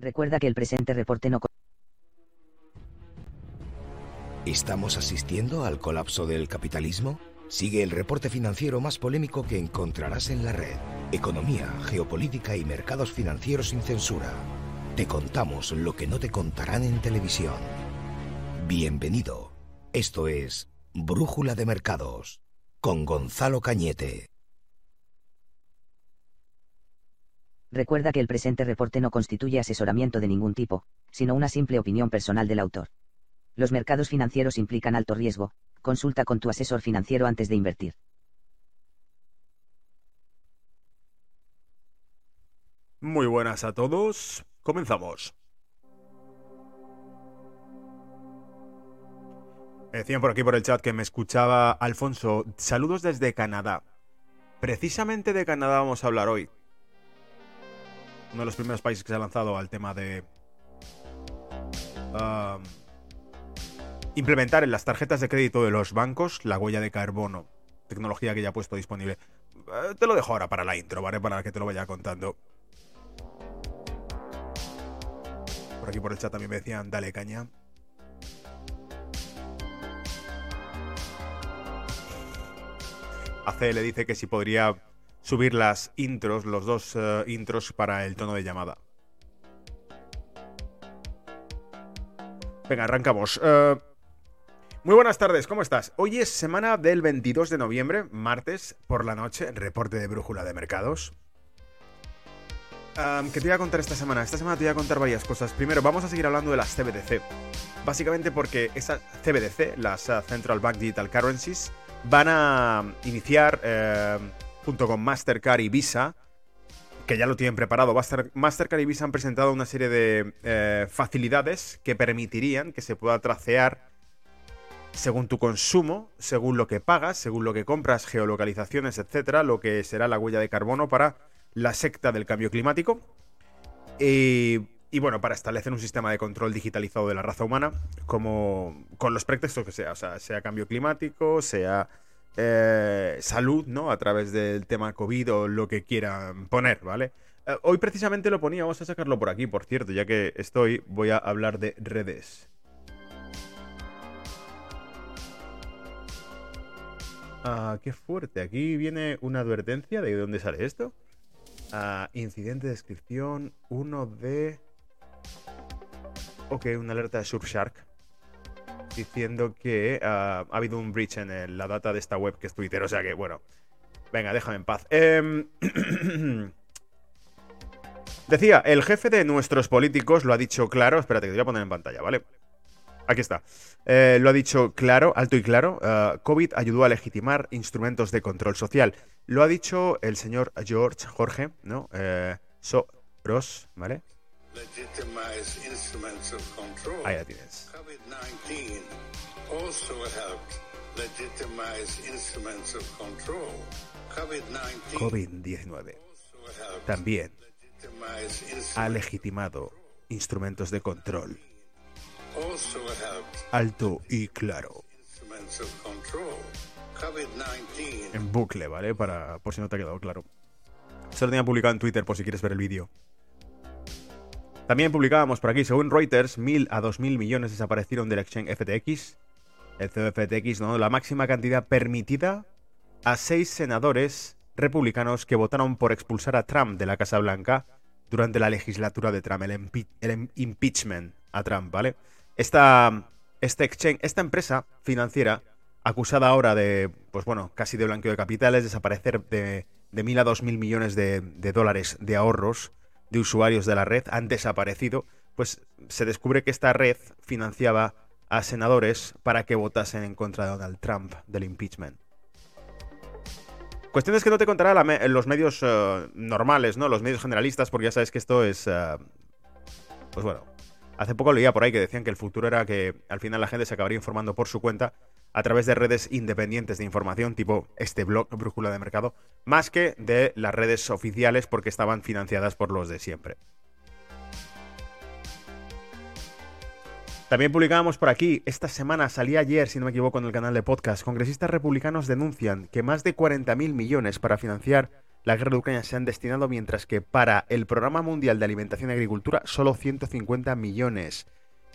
Recuerda que el presente reporte no... ¿Estamos asistiendo al colapso del capitalismo? Sigue el reporte financiero más polémico que encontrarás en la red. Economía, geopolítica y mercados financieros sin censura. Te contamos lo que no te contarán en televisión. Bienvenido. Esto es Brújula de Mercados con Gonzalo Cañete. Recuerda que el presente reporte no constituye asesoramiento de ningún tipo, sino una simple opinión personal del autor. Los mercados financieros implican alto riesgo, consulta con tu asesor financiero antes de invertir. Muy buenas a todos, comenzamos. Me decían por aquí por el chat que me escuchaba Alfonso. Saludos desde Canadá. Precisamente de Canadá vamos a hablar hoy uno de los primeros países que se ha lanzado al tema de um, implementar en las tarjetas de crédito de los bancos la huella de carbono, tecnología que ya ha puesto disponible. Eh, te lo dejo ahora para la intro, ¿vale? Para que te lo vaya contando. Por aquí por el chat también me decían, dale caña. le dice que si podría subir las intros, los dos eh, intros para el tono de llamada. Venga, arrancamos. Eh, muy buenas tardes, ¿cómo estás? Hoy es semana del 22 de noviembre, martes por la noche, reporte de brújula de mercados. ¿Qué te voy a contar esta semana? Esta semana te voy a contar varias cosas. Primero, vamos a seguir hablando de las CBDC. Básicamente porque esas CBDC, las eh, Central Bank Digital Currencies, van a iniciar junto con Mastercard y Visa, que ya lo tienen preparado. Mastercard y Visa han presentado una serie de eh, facilidades que permitirían que se pueda tracear según tu consumo, según lo que pagas, según lo que compras, geolocalizaciones, etcétera, lo que será la huella de carbono para la secta del cambio climático. Y, y, bueno, para establecer un sistema de control digitalizado de la raza humana, como con los pretextos que sea, o sea, sea cambio climático, sea eh, salud, ¿no? A través del tema COVID o lo que quieran poner, ¿vale? Eh, hoy precisamente lo ponía, vamos a sacarlo por aquí, por cierto, ya que estoy, voy a hablar de redes. Ah, qué fuerte. Aquí viene una advertencia de dónde sale esto. Ah, incidente de descripción 1 de... Ok, una alerta de Surfshark diciendo que ah, ha habido un breach en la data de esta web que es Twitter. O sea que, bueno, venga, déjame en paz. Em, decía, el jefe de nuestros políticos lo ha dicho claro. Espérate, que te voy a poner en pantalla, ¿vale? Aquí está. Eh, lo ha dicho claro, alto y claro. Ah, COVID ayudó a legitimar instrumentos de control social. Lo ha dicho el señor George, Jorge, ¿no? Eh, Soros, ¿vale? Ahí la tienes. COVID-19 también ha legitimado instrumentos de control. Alto y claro. En bucle, ¿vale? Para, por si no te ha quedado claro. Se lo tenía publicado en Twitter por si quieres ver el vídeo. También publicábamos por aquí, según Reuters, 1.000 a 2.000 millones desaparecieron del exchange FTX. El CFTX, ¿no? La máxima cantidad permitida a seis senadores republicanos que votaron por expulsar a Trump de la Casa Blanca durante la legislatura de Trump, el, impeachment a Trump, ¿vale? Esta, este exchange, esta empresa financiera, acusada ahora de, pues bueno, casi de blanqueo de capitales, desaparecer de, de 1.000 a 2.000 millones de dólares de ahorros, de usuarios de la red han desaparecido, pues se descubre que esta red financiaba a senadores para que votasen en contra de Donald Trump del impeachment. Cuestiones que no te contará los medios eh, normales, ¿no? Los medios generalistas, porque ya sabes que esto es... Eh, pues bueno, hace poco leía por ahí que decían que el futuro era que al final la gente se acabaría informando por su cuenta a través de redes independientes de información, tipo este blog Brújula de Mercado, más que de las redes oficiales porque estaban financiadas por los de siempre. También publicábamos por aquí, esta semana salía ayer, si no me equivoco, en el canal de podcast, congresistas republicanos denuncian que más de 40.000 millones para financiar la guerra de Ucrania se han destinado, mientras que para el Programa Mundial de Alimentación y Agricultura solo 150 millones.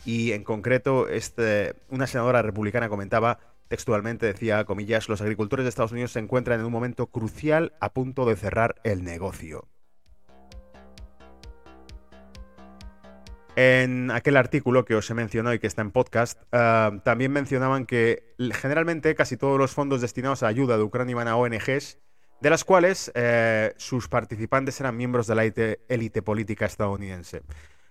Y en concreto, este, una senadora republicana comentaba textualmente, decía, comillas, los agricultores de Estados Unidos se encuentran en un momento crucial a punto de cerrar el negocio. En aquel artículo que os he mencionado y que está en podcast, eh, también mencionaban que generalmente casi todos los fondos destinados a ayuda de Ucrania iban a ONGs, de las cuales eh, sus participantes eran miembros de la élite política estadounidense.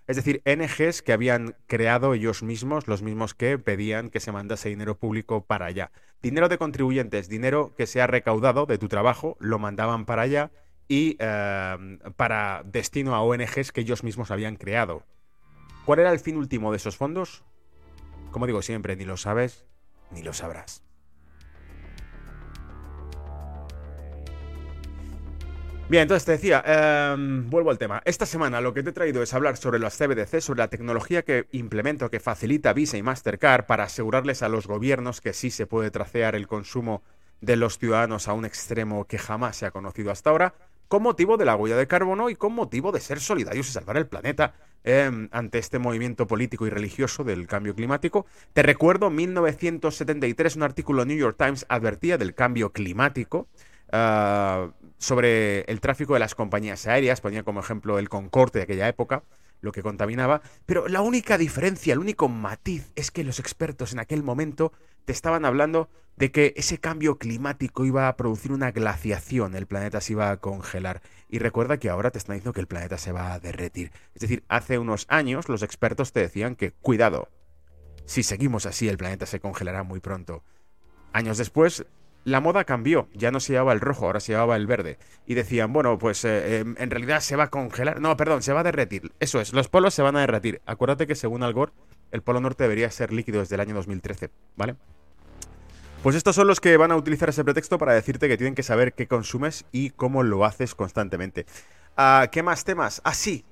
Es decir, ONGs que habían creado ellos mismos, los mismos que pedían que se mandase dinero público para allá. Dinero de contribuyentes, dinero que se ha recaudado de tu trabajo, lo mandaban para allá y eh, para destino a ONGs que ellos mismos habían creado. ¿Cuál era el fin último de esos fondos? Como digo siempre, ni lo sabes ni lo sabrás. Bien, entonces te decía, em, vuelvo al tema. Esta semana lo que te he traído es hablar sobre los CBDC, sobre la tecnología que implemento, que facilita Visa y Mastercard para asegurarles a los gobiernos que sí se puede tracear el consumo de los ciudadanos a un extremo que jamás se ha conocido hasta ahora, con motivo de la huella de carbono y con motivo de ser solidarios y salvar el planeta em, ante este movimiento político y religioso del cambio climático. Te recuerdo, 1973, un artículo en New York Times advertía del cambio climático. Ah, sobre el tráfico de las compañías aéreas, ponía como ejemplo el Concorde de aquella época, lo que contaminaba, pero la única diferencia, el único matiz es que los expertos en aquel momento te estaban hablando de que ese cambio climático iba a producir una glaciación, el planeta se iba a congelar. Y recuerda que ahora te están diciendo que el planeta se va a derretir. Es decir, hace unos años los expertos te decían que, cuidado, si seguimos así el planeta se congelará muy pronto. Años después, la moda cambió, ya no se llevaba el rojo, ahora se llevaba el verde. Y decían, bueno, pues eh, em, en realidad se va a congelar. No, perdón, se va a derretir. Eso es, los polos se van a derretir. Acuérdate que según Al Gore, el polo norte debería ser líquido desde el año 2013, ¿vale? Pues estos son los que van a utilizar ese pretexto para decirte que tienen que saber qué consumes y cómo lo haces constantemente. Ah, ¿Qué más temas? Ah, sí.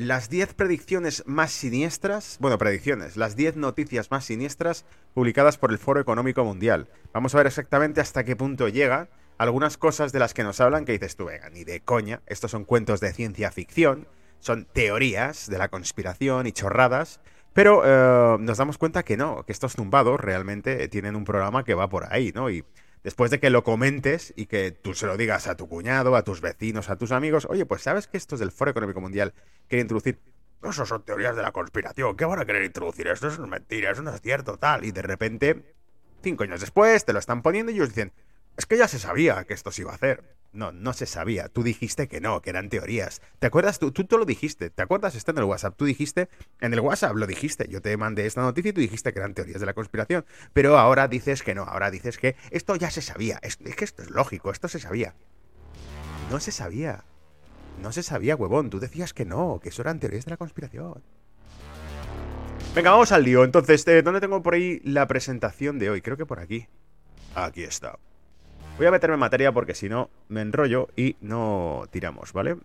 Las 10 predicciones más siniestras, bueno, predicciones, las 10 noticias más siniestras publicadas por el Foro Económico Mundial. Vamos a ver exactamente hasta qué punto llega. Algunas cosas de las que nos hablan que dices tú, venga, ni de coña, estos son cuentos de ciencia ficción, son teorías de la conspiración y chorradas, pero eh, nos damos cuenta que no, que estos tumbados realmente tienen un programa que va por ahí, ¿no? Y después de que lo comentes y que tú se lo digas a tu cuñado, a tus vecinos, a tus amigos, oye, pues sabes que estos del Foro Económico Mundial quieren introducir. Eso son teorías de la conspiración. ¿Qué van a querer introducir? Esto es mentira, eso no es cierto, tal. Y de repente, cinco años después, te lo están poniendo y ellos dicen, es que ya se sabía que esto se iba a hacer. No, no se sabía. Tú dijiste que no, que eran teorías. ¿Te acuerdas? Tú, tú te lo dijiste. ¿Te acuerdas? Está en el WhatsApp. Tú dijiste, en el WhatsApp lo dijiste. Yo te mandé esta noticia y tú dijiste que eran teorías de la conspiración. Pero ahora dices que no. Ahora dices que esto ya se sabía. Es, que esto es lógico. Esto se sabía. No se sabía. No se sabía, huevón. Tú decías que no, que eso eran teorías de la conspiración. Venga, vamos al lío. Entonces, eh, ¿dónde tengo por ahí la presentación de hoy? Creo que por aquí. Aquí está. Voy a meterme en materia porque si no me enrollo y no tiramos, ¿vale?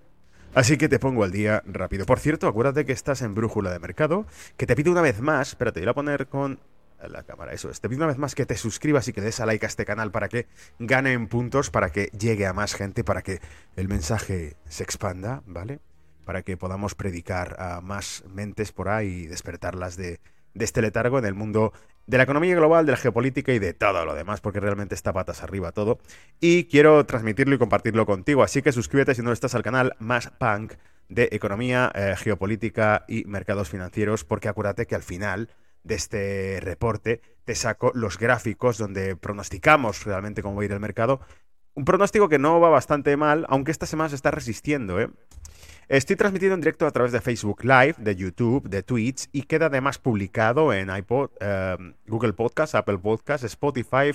Así que te pongo al día rápido. Por cierto, acuérdate que estás en Brújula de Mercado, que te pido una vez más, espérate, voy a poner con la cámara, eso es, te pido una vez más que te suscribas y que des a like a este canal para que ganen puntos, para que llegue a más gente, para que el mensaje se expanda, ¿vale? Para que podamos predicar a más mentes por ahí y despertarlas de, de este letargo en el mundo de la economía global, de la geopolítica y de todo lo demás, porque realmente está patas arriba todo. Y quiero transmitirlo y compartirlo contigo, así que suscríbete si no estás al canal más punk de economía, eh, geopolítica y mercados financieros, porque acuérdate que al final de este reporte te saco los gráficos donde pronosticamos realmente cómo va a ir el mercado. Un pronóstico que no va bastante mal, aunque esta semana se está resistiendo, ¿eh? Estoy transmitiendo en directo a través de Facebook Live, de YouTube, de Twitch y queda además publicado en iPod, em, Google Podcast, Apple Podcast, Spotify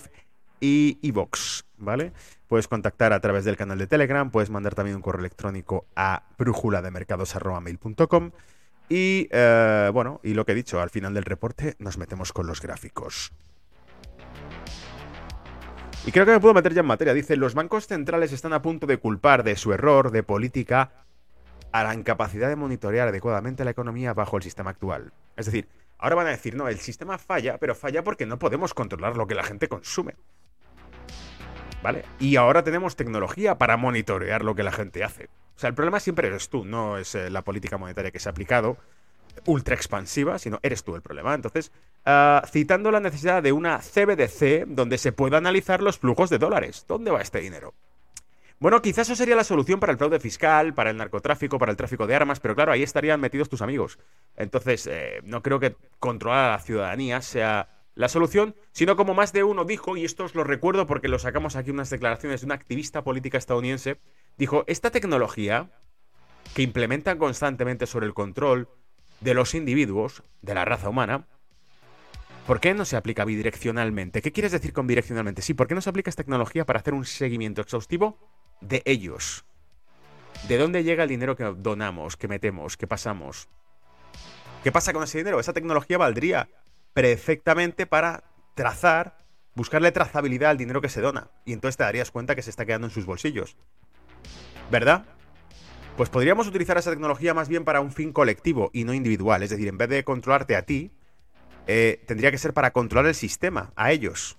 y Evox, ¿vale? Puedes contactar a través del canal de Telegram, puedes mandar también un correo electrónico a brújulademercados.com y eh, bueno, y lo que he dicho, al final del reporte nos metemos con los gráficos. Y creo que me puedo meter ya en materia. Dice, los bancos centrales están a punto de culpar de su error de política a la incapacidad de monitorear adecuadamente la economía bajo el sistema actual. Es decir, ahora van a decir, no, el sistema falla, pero falla porque no podemos controlar lo que la gente consume. ¿Vale? Y ahora tenemos tecnología para monitorear lo que la gente hace. O sea, el problema siempre eres tú, no es eh, la política monetaria que se ha aplicado, ultra expansiva, sino eres tú el problema. Entonces, ah, citando la necesidad de una CBDC donde se pueda analizar los flujos de dólares. ¿Dónde va este dinero? Bueno, quizás eso sería la solución para el fraude fiscal, para el narcotráfico, para el tráfico de armas, pero claro, ahí estarían metidos tus amigos. Entonces, eh, no creo que controlar a la ciudadanía sea la solución, sino como más de uno dijo, y esto os lo recuerdo porque lo sacamos aquí unas declaraciones de una activista política estadounidense, dijo, esta tecnología que implementan constantemente sobre el control de los individuos, de la raza humana, ¿Por qué no se aplica bidireccionalmente? ¿Qué quieres decir con bidireccionalmente? Sí, ¿por qué no se aplica esta tecnología para hacer un seguimiento exhaustivo de ellos? ¿De dónde llega el dinero que donamos, que metemos, que pasamos? ¿Qué pasa con ese dinero? Esa tecnología valdría perfectamente para trazar, buscarle trazabilidad al dinero que se dona. Y entonces te darías cuenta que se está quedando en sus bolsillos. ¿Verdad? Pues podríamos utilizar esa tecnología más bien para un fin colectivo y no individual. Es decir, en vez de controlarte a ti, eh, tendría que ser para controlar el sistema, a ellos.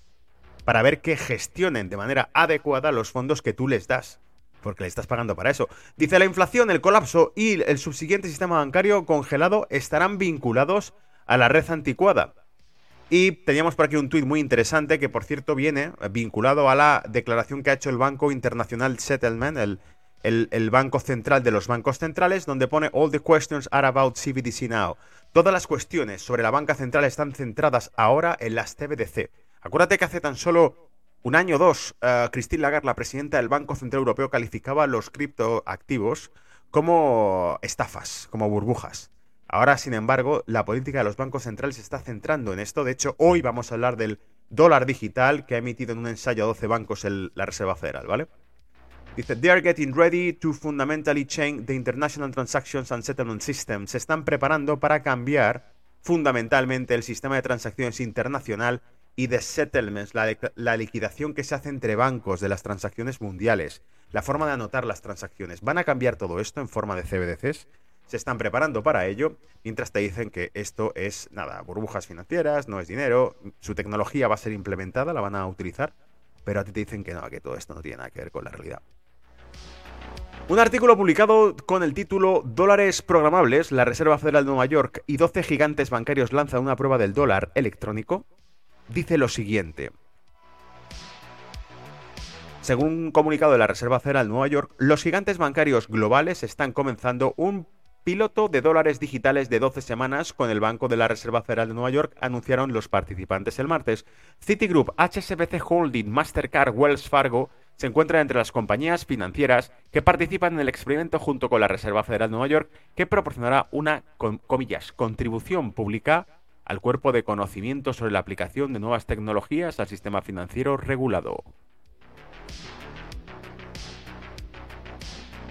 Para ver que gestionen de manera adecuada los fondos que tú les das. Porque le estás pagando para eso. Dice la inflación, el colapso y el subsiguiente sistema bancario congelado estarán vinculados a la red anticuada. Y teníamos por aquí un tuit muy interesante que, por cierto, viene vinculado a la declaración que ha hecho el Banco Internacional Settlement, el, el, Banco Central de los Bancos Centrales, donde pone All the questions are about CBDC now. Todas las cuestiones sobre la banca central están centradas ahora en las CBDC. Acuérdate que hace tan solo un año o dos, uh, Christine Lagarde, la presidenta del Banco Central Europeo, calificaba los criptoactivos como estafas, como burbujas. Ahora, sin embargo, la política de los bancos centrales se está centrando en esto. De hecho, hoy vamos a hablar del dólar digital que ha emitido en un ensayo a 12 bancos la Reserva Federal, ¿vale? Dice, they are getting ready to fundamentally change the international transactions and settlement system. Se están preparando para cambiar fundamentalmente el sistema de transacciones internacional y de settlements, la, la, liquidación que se hace entre bancos de las transacciones mundiales, la forma de anotar las transacciones. ¿Van a cambiar todo esto en forma de CBDCs? se están preparando para ello, mientras te dicen que esto es, nada, burbujas financieras, no es dinero, su tecnología va a ser implementada, la van a utilizar, pero a ti te dicen que no, que todo esto no tiene nada que ver con la realidad. Un artículo publicado con el título Dólares programables, la Reserva Federal de Nueva York y 12 gigantes bancarios lanzan una prueba del dólar electrónico, dice lo siguiente. Según un comunicado de la Reserva Federal de Nueva York, los gigantes bancarios globales están comenzando un Piloto de dólares digitales de 12 semanas con el Banco de la Reserva Federal de Nueva York anunciaron los participantes el martes. Citigroup, HSBC Holding, Mastercard, Wells Fargo se encuentran entre las compañías financieras que participan en el experimento junto con la Reserva Federal de Nueva York que proporcionará una, contribución pública al cuerpo de conocimiento sobre la aplicación de nuevas tecnologías al sistema financiero regulado.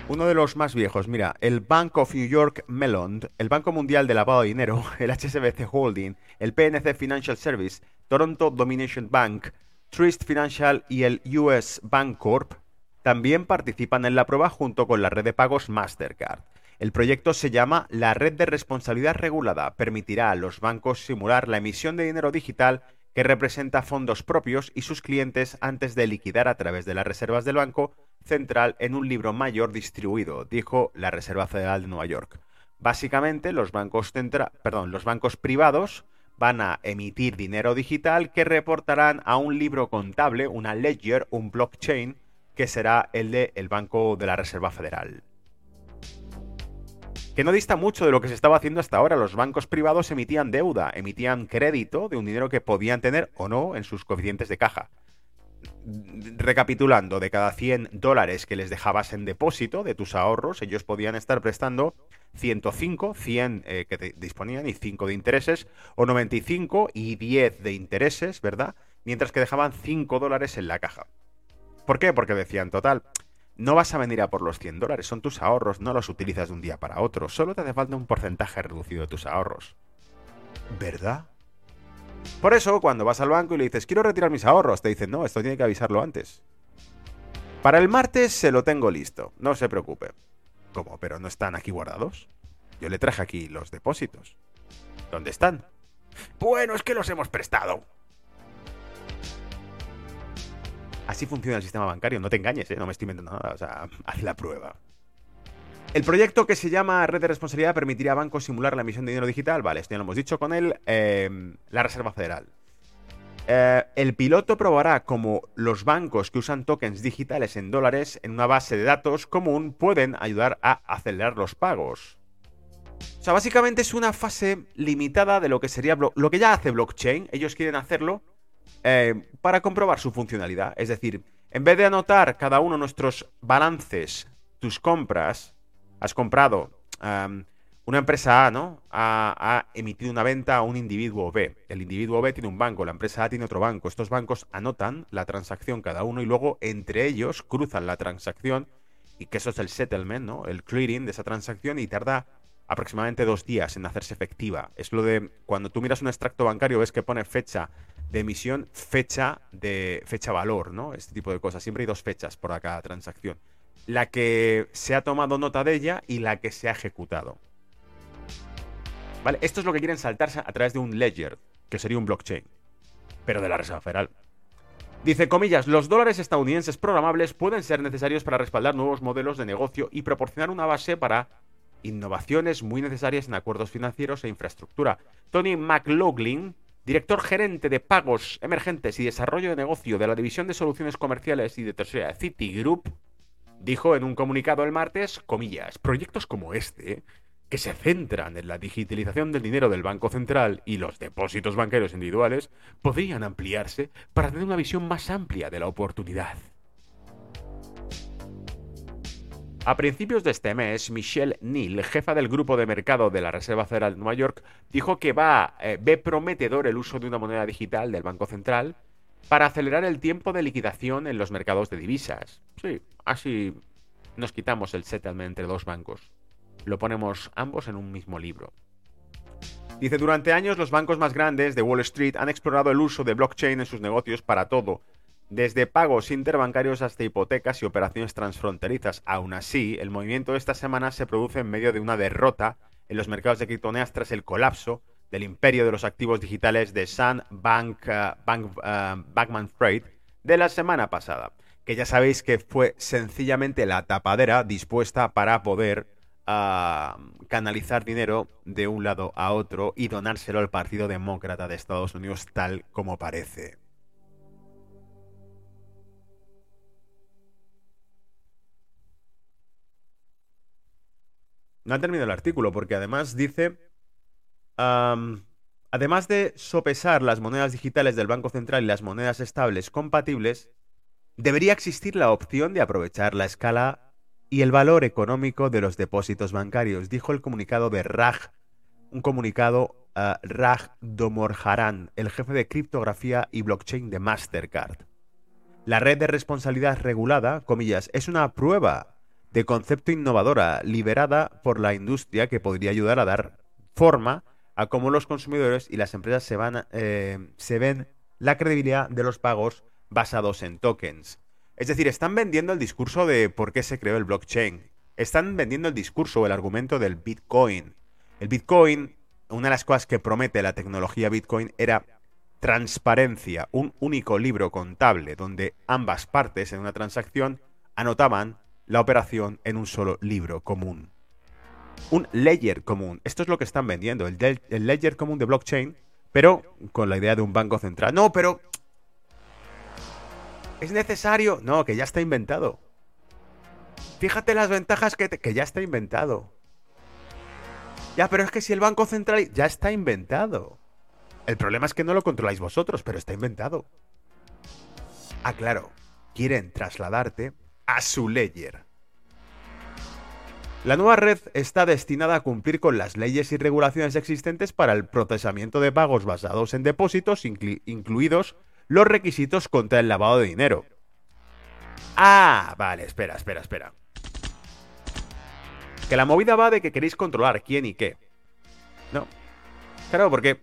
Uno de los más viejos, mira, el Bank of New York Mellon, el Banco Mundial de Lavado de Dinero, el HSBC Holding, el PNC Financial Service, Toronto Domination Bank, Trist Financial y el US Bank Corp también participan en la prueba junto con la red de pagos Mastercard. El proyecto se llama la Red de Responsabilidad Regulada. Permitirá a los bancos simular la emisión de dinero digital que representa fondos propios y sus clientes antes de liquidar a través de las reservas del banco central en un libro mayor distribuido, dijo la Reserva Federal de Nueva York. Básicamente, los bancos, perdón, los bancos privados van a emitir dinero digital que reportarán a un libro contable, una ledger, un blockchain, que será el del el Banco de la Reserva Federal. Que no dista mucho de lo que se estaba haciendo hasta ahora. Los bancos privados emitían deuda, emitían crédito de un dinero que podían tener o no en sus coeficientes de caja recapitulando, de cada 100 dólares que les dejabas en depósito de tus ahorros, ellos podían estar prestando 105, 100 eh, que disponían y 5 de intereses, o 95 y 10 de intereses, ¿verdad? Mientras que dejaban 5 dólares en la caja. ¿Por qué? Porque decían, total, no vas a venir a por los 100 dólares, son tus ahorros, no los utilizas de un día para otro, solo te hace falta un porcentaje reducido de tus ahorros. ¿Verdad? Por eso, cuando vas al banco y le dices, quiero retirar mis ahorros, te dicen, no, esto tiene que avisarlo antes. Para el martes se lo tengo listo, no se preocupe. ¿Cómo? ¿Pero no están aquí guardados? Yo le traje aquí los depósitos. ¿Dónde están? Bueno, es que los hemos prestado. Así funciona el sistema bancario. No te engañes, ¿eh? no me estoy inventando nada. O sea, haz la prueba. El proyecto que se llama Red de Responsabilidad permitirá a bancos simular la emisión de dinero digital. Vale, esto ya lo hemos dicho con él. Em, la Reserva Federal. Eh, el piloto probará cómo los bancos que usan tokens digitales en dólares en una base de datos común pueden ayudar a acelerar los pagos. O sea, básicamente es una fase limitada de lo que sería lo que ya hace blockchain. Ellos quieren hacerlo eh, para comprobar su funcionalidad. Es decir, en vez de anotar cada uno nuestros balances, tus compras, has comprado una empresa A, ¿no? Ha, emitido una venta a un individuo B. El individuo B tiene un banco, la empresa A tiene otro banco. Estos bancos anotan la transacción cada uno y luego entre ellos cruzan la transacción y que eso es el settlement, ¿no? El clearing de esa transacción y tarda aproximadamente dos días en hacerse efectiva. Es lo de cuando tú miras un extracto bancario ves que pone fecha de emisión, fecha de fecha valor, ¿no? Este tipo de cosas. Siempre hay dos fechas por cada transacción. La que se ha tomado nota de ella y la que se ha ejecutado. ¿Vale? Esto es lo que quieren saltarse a través de un ledger, que sería un blockchain, pero de la Reserva Federal. Dice, comillas, los dólares estadounidenses programables pueden ser necesarios para respaldar nuevos modelos de negocio y proporcionar una base para innovaciones muy necesarias en acuerdos financieros e infraestructura. Tony McLaughlin, director gerente de pagos emergentes y desarrollo de negocio de la División de Soluciones Comerciales y de Tercera Citigroup, dijo en un comunicado el martes, comillas, proyectos como este, que se centran en la digitalización del dinero del Banco Central y los depósitos banqueros individuales, podrían ampliarse para tener una visión más amplia de la oportunidad. A principios de este mes, Michelle Neal, jefa del grupo de mercado de la Reserva Federal de Nueva York, dijo que va, eh, ve prometedor el uso de una moneda digital del Banco Central para acelerar el tiempo de liquidación en los mercados de divisas. Sí, así nos quitamos el settlement entre dos bancos. Lo ponemos ambos en un mismo libro. Dice, durante años los bancos más grandes de Wall Street han explorado el uso de blockchain en sus negocios para todo, desde pagos interbancarios hasta hipotecas y operaciones transfronterizas. Aún así, el movimiento de esta semana se produce en medio de una derrota en los mercados de criptomonedas tras el colapso del imperio de los activos digitales de Sun Bank, uh, Bankman Freight de la semana pasada, que ya sabéis que fue sencillamente la tapadera dispuesta para poder uh, canalizar dinero de un lado a otro y donárselo al Partido Demócrata de Estados Unidos tal como parece. No ha terminado el artículo porque además dice, además de sopesar las monedas digitales del Banco Central y las monedas estables compatibles, debería existir la opción de aprovechar la escala y el valor económico de los depósitos bancarios, dijo el comunicado de Raj, un comunicado a Raj Domorjaran, el jefe de criptografía y blockchain de Mastercard. La red de responsabilidad regulada, comillas, es una prueba de concepto innovadora, liberada por la industria que podría ayudar a dar forma a cómo los consumidores y las empresas se, van, eh, se ven la credibilidad de los pagos basados en tokens. Es decir, están vendiendo el discurso de por qué se creó el blockchain. Están vendiendo el discurso o el argumento del Bitcoin. El Bitcoin, una de las cosas que promete la tecnología Bitcoin era transparencia, un único libro contable donde ambas partes en una transacción anotaban la operación en un solo libro común. Un ledger común. Esto es lo que están vendiendo, el, ledger común de blockchain, pero con la idea de un banco central. No, pero... ¿Es necesario? No, que ya está inventado. Fíjate las ventajas que, que ya está inventado. Ya, pero es que si el Banco Central ya está inventado. El problema es que no lo controláis vosotros, pero está inventado. Ah, claro. Quieren trasladarte a su ledger. La nueva red está destinada a cumplir con las leyes y regulaciones existentes para el procesamiento de pagos basados en depósitos, incluidos los requisitos contra el lavado de dinero. Ah, vale, espera, espera, espera. Que la movida va de que queréis controlar quién y qué. No. Claro, porque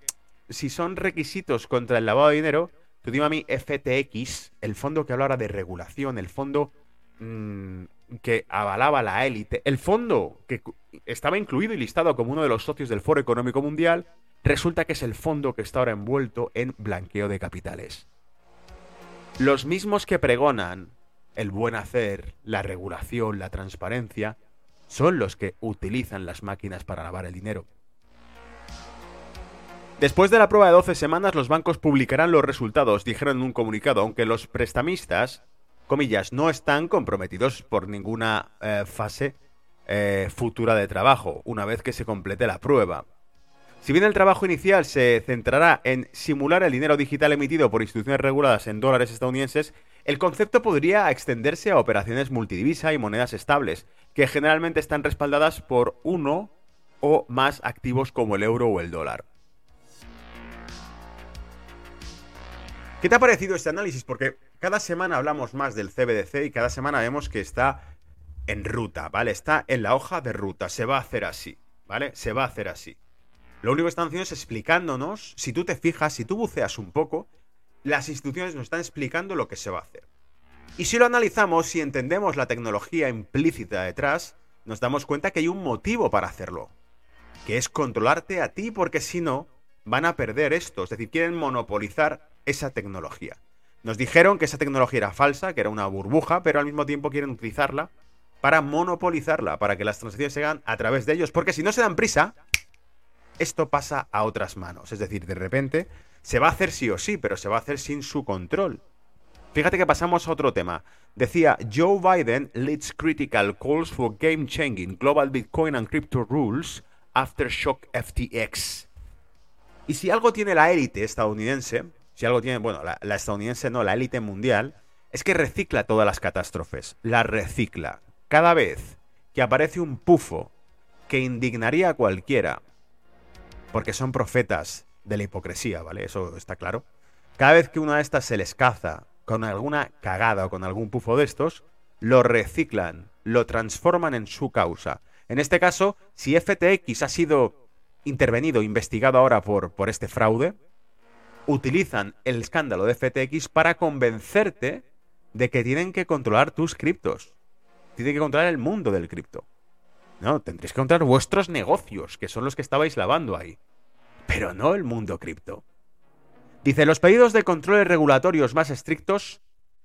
si son requisitos contra el lavado de dinero, tú dime a mí FTX, el fondo que hablara de regulación, el fondo Mm, que avalaba la élite, el fondo que estaba incluido y listado como uno de los socios del Foro Económico Mundial, resulta que es el fondo que está ahora envuelto en blanqueo de capitales. los mismos que pregonan el buen hacer, la regulación, la transparencia, son los que utilizan las máquinas para lavar el dinero. Después de la prueba de 12 semanas, los bancos publicarán los resultados, dijeron en un comunicado, aunque los prestamistas, comillas, no están comprometidos por ninguna eh, fase eh, futura de trabajo, una vez que se complete la prueba. Si bien el trabajo inicial se centrará en simular el dinero digital emitido por instituciones reguladas en dólares estadounidenses, el concepto podría extenderse a operaciones multidivisa y monedas estables, que generalmente están respaldadas por uno o más activos como el euro o el dólar. ¿Qué te ha parecido este análisis? Porque cada semana hablamos más del CBDC y cada semana vemos que está en ruta, ¿vale? Está en la hoja de ruta, se va a hacer así, ¿vale? Se va a hacer así. Lo único que están haciendo es explicándonos, si tú te fijas, si tú buceas un poco, las instituciones nos están explicando lo que se va a hacer. Y si lo analizamos, si entendemos la tecnología implícita detrás, nos damos cuenta que hay un motivo para hacerlo, que es controlarte a ti, porque si no, van a perder esto, es decir, quieren monopolizar esa tecnología. Nos dijeron que esa tecnología era falsa, que era una burbuja, pero al mismo tiempo quieren utilizarla para monopolizarla, para que las transacciones se hagan a través de ellos, porque si no se dan prisa, esto pasa a otras manos. Es decir, de repente se va a hacer sí o sí, pero se va a hacer sin su control. Fíjate que pasamos a otro tema. Decía, Joe Biden leads critical calls for game changing global Bitcoin and crypto rules after shock FTX. Y si algo tiene la élite estadounidense, si algo tiene, bueno, la, estadounidense no, la élite mundial, es que recicla todas las catástrofes, la recicla. Cada vez que aparece un pufo que indignaría a cualquiera, porque son profetas de la hipocresía, ¿vale? Eso está claro. Cada vez que una de estas se les caza con alguna cagada o con algún pufo de estos, lo reciclan, lo transforman en su causa. En este caso, si FTX ha sido intervenido, investigado ahora por, por este fraude, utilizan el escándalo de FTX para convencerte de que tienen que controlar tus criptos. Tienen que controlar el mundo del cripto. No, tendréis que controlar vuestros negocios, que son los que estabais lavando ahí. Pero no el mundo cripto. Dice, los pedidos de controles regulatorios más estrictos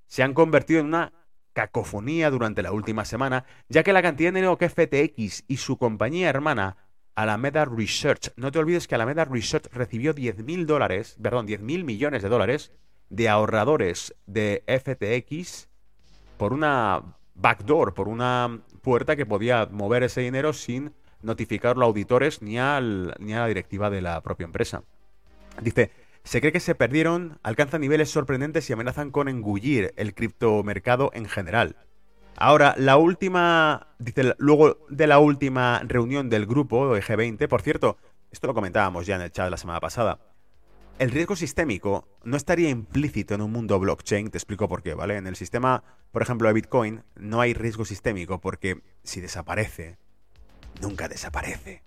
se han convertido en una cacofonía durante la última semana, ya que la cantidad de dinero que FTX y su compañía hermana Alameda Research. No te olvides que Alameda Research recibió 10.000 dólares, perdón, 10.000 millones de dólares de ahorradores de FTX por una backdoor, por una puerta que podía mover ese dinero sin notificarlo a auditores ni, ni a la directiva de la propia empresa. Dice, se cree que se perdieron, alcanzan niveles sorprendentes y amenazan con engullir el criptomercado en general. Ahora, la última, dice, luego de la última reunión del grupo de G20, por cierto, esto lo comentábamos ya en el chat la semana pasada, el riesgo sistémico no estaría implícito en un mundo blockchain, te explico por qué, ¿vale? En el sistema, por ejemplo, de Bitcoin, no hay riesgo sistémico porque si desaparece, nunca desaparece.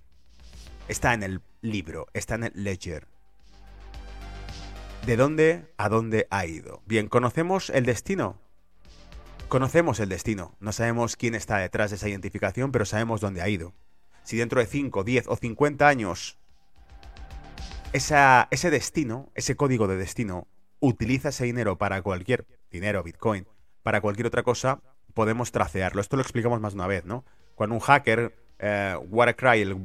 Está en el libro, está en el ledger. ¿De dónde a dónde ha ido? Bien, ¿conocemos el destino? Conocemos el destino, no sabemos quién está detrás de esa identificación, pero sabemos dónde ha ido. Si dentro de 5, 10 o 50 años ese destino, ese código de destino, utiliza ese dinero para cualquier dinero, Bitcoin, para cualquier otra cosa, podemos tracearlo. Esto lo explicamos más de una vez, ¿no? Cuando un hacker, eh,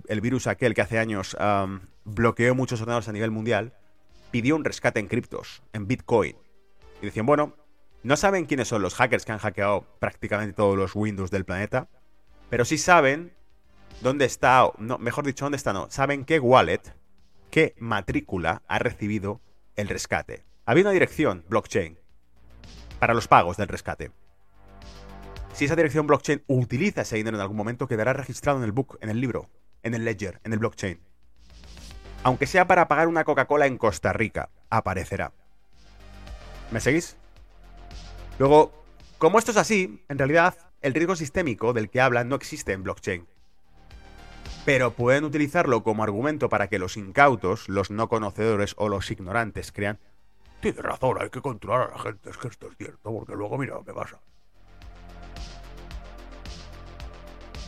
el, virus aquel que hace años bloqueó muchos ordenadores a nivel mundial, pidió un rescate en criptos, en Bitcoin. Y decían, bueno, no saben quiénes son los hackers que han hackeado prácticamente todos los Windows del planeta, pero sí saben dónde está, no, mejor dicho, dónde está, no, saben qué wallet, qué matrícula ha recibido el rescate. Había una dirección blockchain para los pagos del rescate. Si esa dirección blockchain utiliza ese dinero en algún momento, quedará registrado en el book, en el libro, en el ledger, en el blockchain. Aunque sea para pagar una Coca-Cola en Costa Rica, aparecerá. ¿Me seguís? Luego, como esto es así, en realidad el riesgo sistémico del que hablan no existe en blockchain. Pero pueden utilizarlo como argumento para que los incautos, los no conocedores o los ignorantes crean, tiene razón, hay que controlar a la gente, es que esto es cierto, porque luego mira lo que pasa.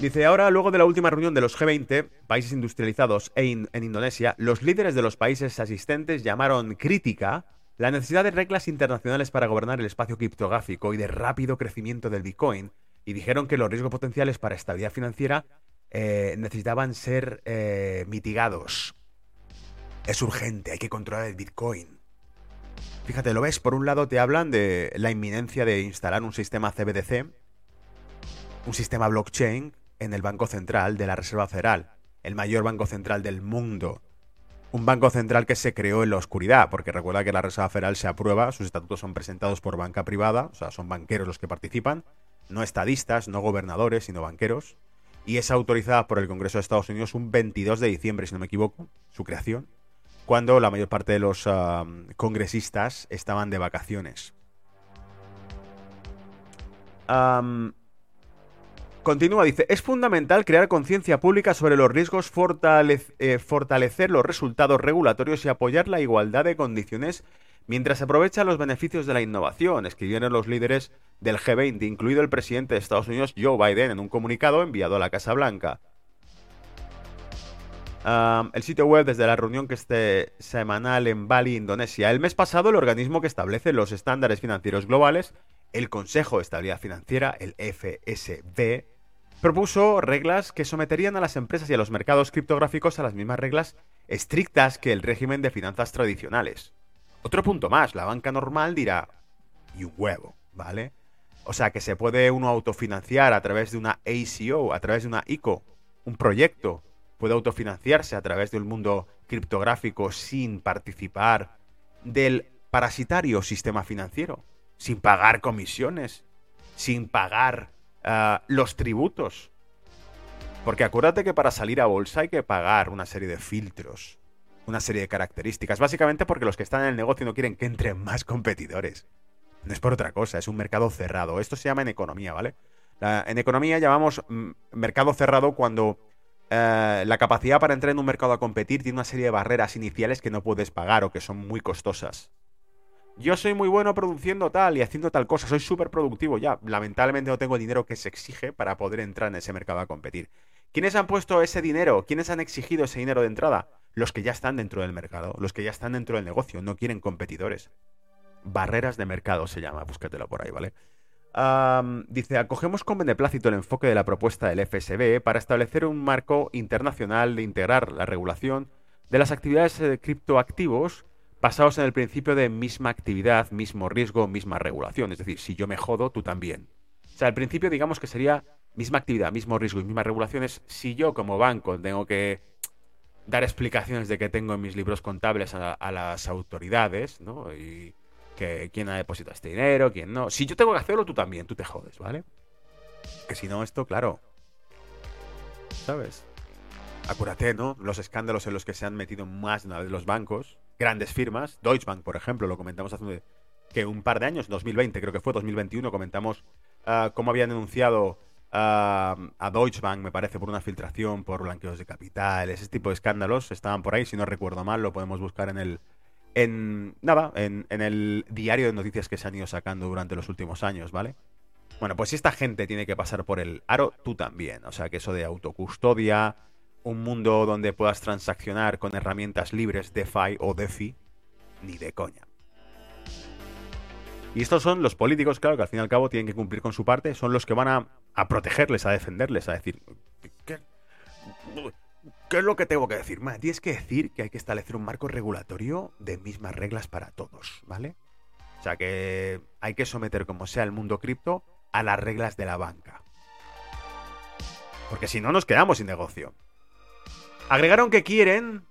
Dice, ahora, luego de la última reunión de los G20, países industrializados e en Indonesia, los líderes de los países asistentes llamaron crítica la necesidad de reglas internacionales para gobernar el espacio criptográfico y de rápido crecimiento del Bitcoin, y dijeron que los riesgos potenciales para estabilidad financiera eh, necesitaban ser eh, mitigados. Es urgente, hay que controlar el Bitcoin. Fíjate, lo ves, por un lado te hablan de la inminencia de instalar un sistema CBDC, un sistema blockchain en el Banco Central de la Reserva Federal, el mayor banco central del mundo. Un banco central que se creó en la oscuridad, porque recuerda que la Reserva Federal se aprueba, sus estatutos son presentados por banca privada, o sea, son banqueros los que participan, no estadistas, no gobernadores, sino banqueros, y es autorizada por el Congreso de Estados Unidos un 22 de diciembre, si no me equivoco, su creación, cuando la mayor parte de los congresistas estaban de vacaciones. Continúa, dice, es fundamental crear conciencia pública sobre los riesgos, eh, fortalecer los resultados regulatorios y apoyar la igualdad de condiciones mientras se aprovechan los beneficios de la innovación, escribieron los líderes del G20, incluido el presidente de Estados Unidos, Joe Biden, en un comunicado enviado a la Casa Blanca. el sitio web desde la reunión que esté semanal en Bali, Indonesia. El mes pasado, el organismo que establece los estándares financieros globales, el Consejo de Estabilidad Financiera, el FSB, propuso reglas que someterían a las empresas y a los mercados criptográficos a las mismas reglas estrictas que el régimen de finanzas tradicionales. Otro punto más, la banca normal dirá, y huevo, ¿vale? O sea que se puede uno autofinanciar a través de una ACO, a través de una ICO, un proyecto, puede autofinanciarse a través del mundo criptográfico sin participar del parasitario sistema financiero, sin pagar comisiones, sin pagar Ah, los tributos. Porque acuérdate que para salir a bolsa hay que pagar una serie de filtros, una serie de características, básicamente porque los que están en el negocio no quieren que entren más competidores. No es por otra cosa, es un mercado cerrado. Esto se llama en economía, ¿vale? en economía llamamos mm, mercado cerrado cuando eh, la capacidad para entrar en un mercado a competir tiene una serie de barreras iniciales que no puedes pagar o que son muy costosas yo soy muy bueno produciendo tal y haciendo tal cosa, soy súper productivo ya. Lamentablemente no tengo dinero que se exige para poder entrar en ese mercado a competir. ¿Quiénes han puesto ese dinero? ¿Quiénes han exigido ese dinero de entrada? Los que ya están dentro del mercado, los que ya están dentro del negocio, no quieren competidores. Barreras de mercado se llama, búscatelo por ahí, ¿vale? dice, acogemos con beneplácito el enfoque de la propuesta del FSB para establecer un marco internacional de integrar la regulación de las actividades de criptoactivos basados en el principio de misma actividad, mismo riesgo, misma regulación. Es decir, si yo me jodo, tú también. O sea, el principio digamos que sería misma actividad, mismo riesgo y mismas regulaciones. Si yo como banco tengo que dar explicaciones de qué tengo en mis libros contables a, las autoridades, ¿no? Y que quién ha depositado este dinero, quién no. Si yo tengo que hacerlo, tú también, tú te jodes, ¿vale? Que si no, esto, claro. ¿Sabes? Acuérdate, ¿no? Los escándalos en los que se han metido más de una vez los bancos grandes firmas. Deutsche Bank, por ejemplo, lo comentamos hace que un par de años, 2020, creo que fue 2021, comentamos uh, cómo habían denunciado a Deutsche Bank, me parece, por una filtración, por blanqueos de capital, ese tipo de escándalos estaban por ahí, si no recuerdo mal, lo podemos buscar en el. En. Nada, en, en el diario de noticias que se han ido sacando durante los últimos años, ¿vale? Bueno, pues si esta gente tiene que pasar por el aro, tú también. O sea, que eso de autocustodia, un mundo donde puedas transaccionar con herramientas libres DeFi o DeFi, ni de coña. Y estos son los políticos, claro, que al fin y al cabo tienen que cumplir con su parte, son los que van a, protegerles, a defenderles, a decir, ¿qué, es lo que tengo que decir? tienes que decir que hay que establecer un marco regulatorio de mismas reglas para todos, ¿vale? O sea que hay que someter como sea el mundo cripto a las reglas de la banca. Porque si no nos quedamos sin negocio. Agregaron que quieren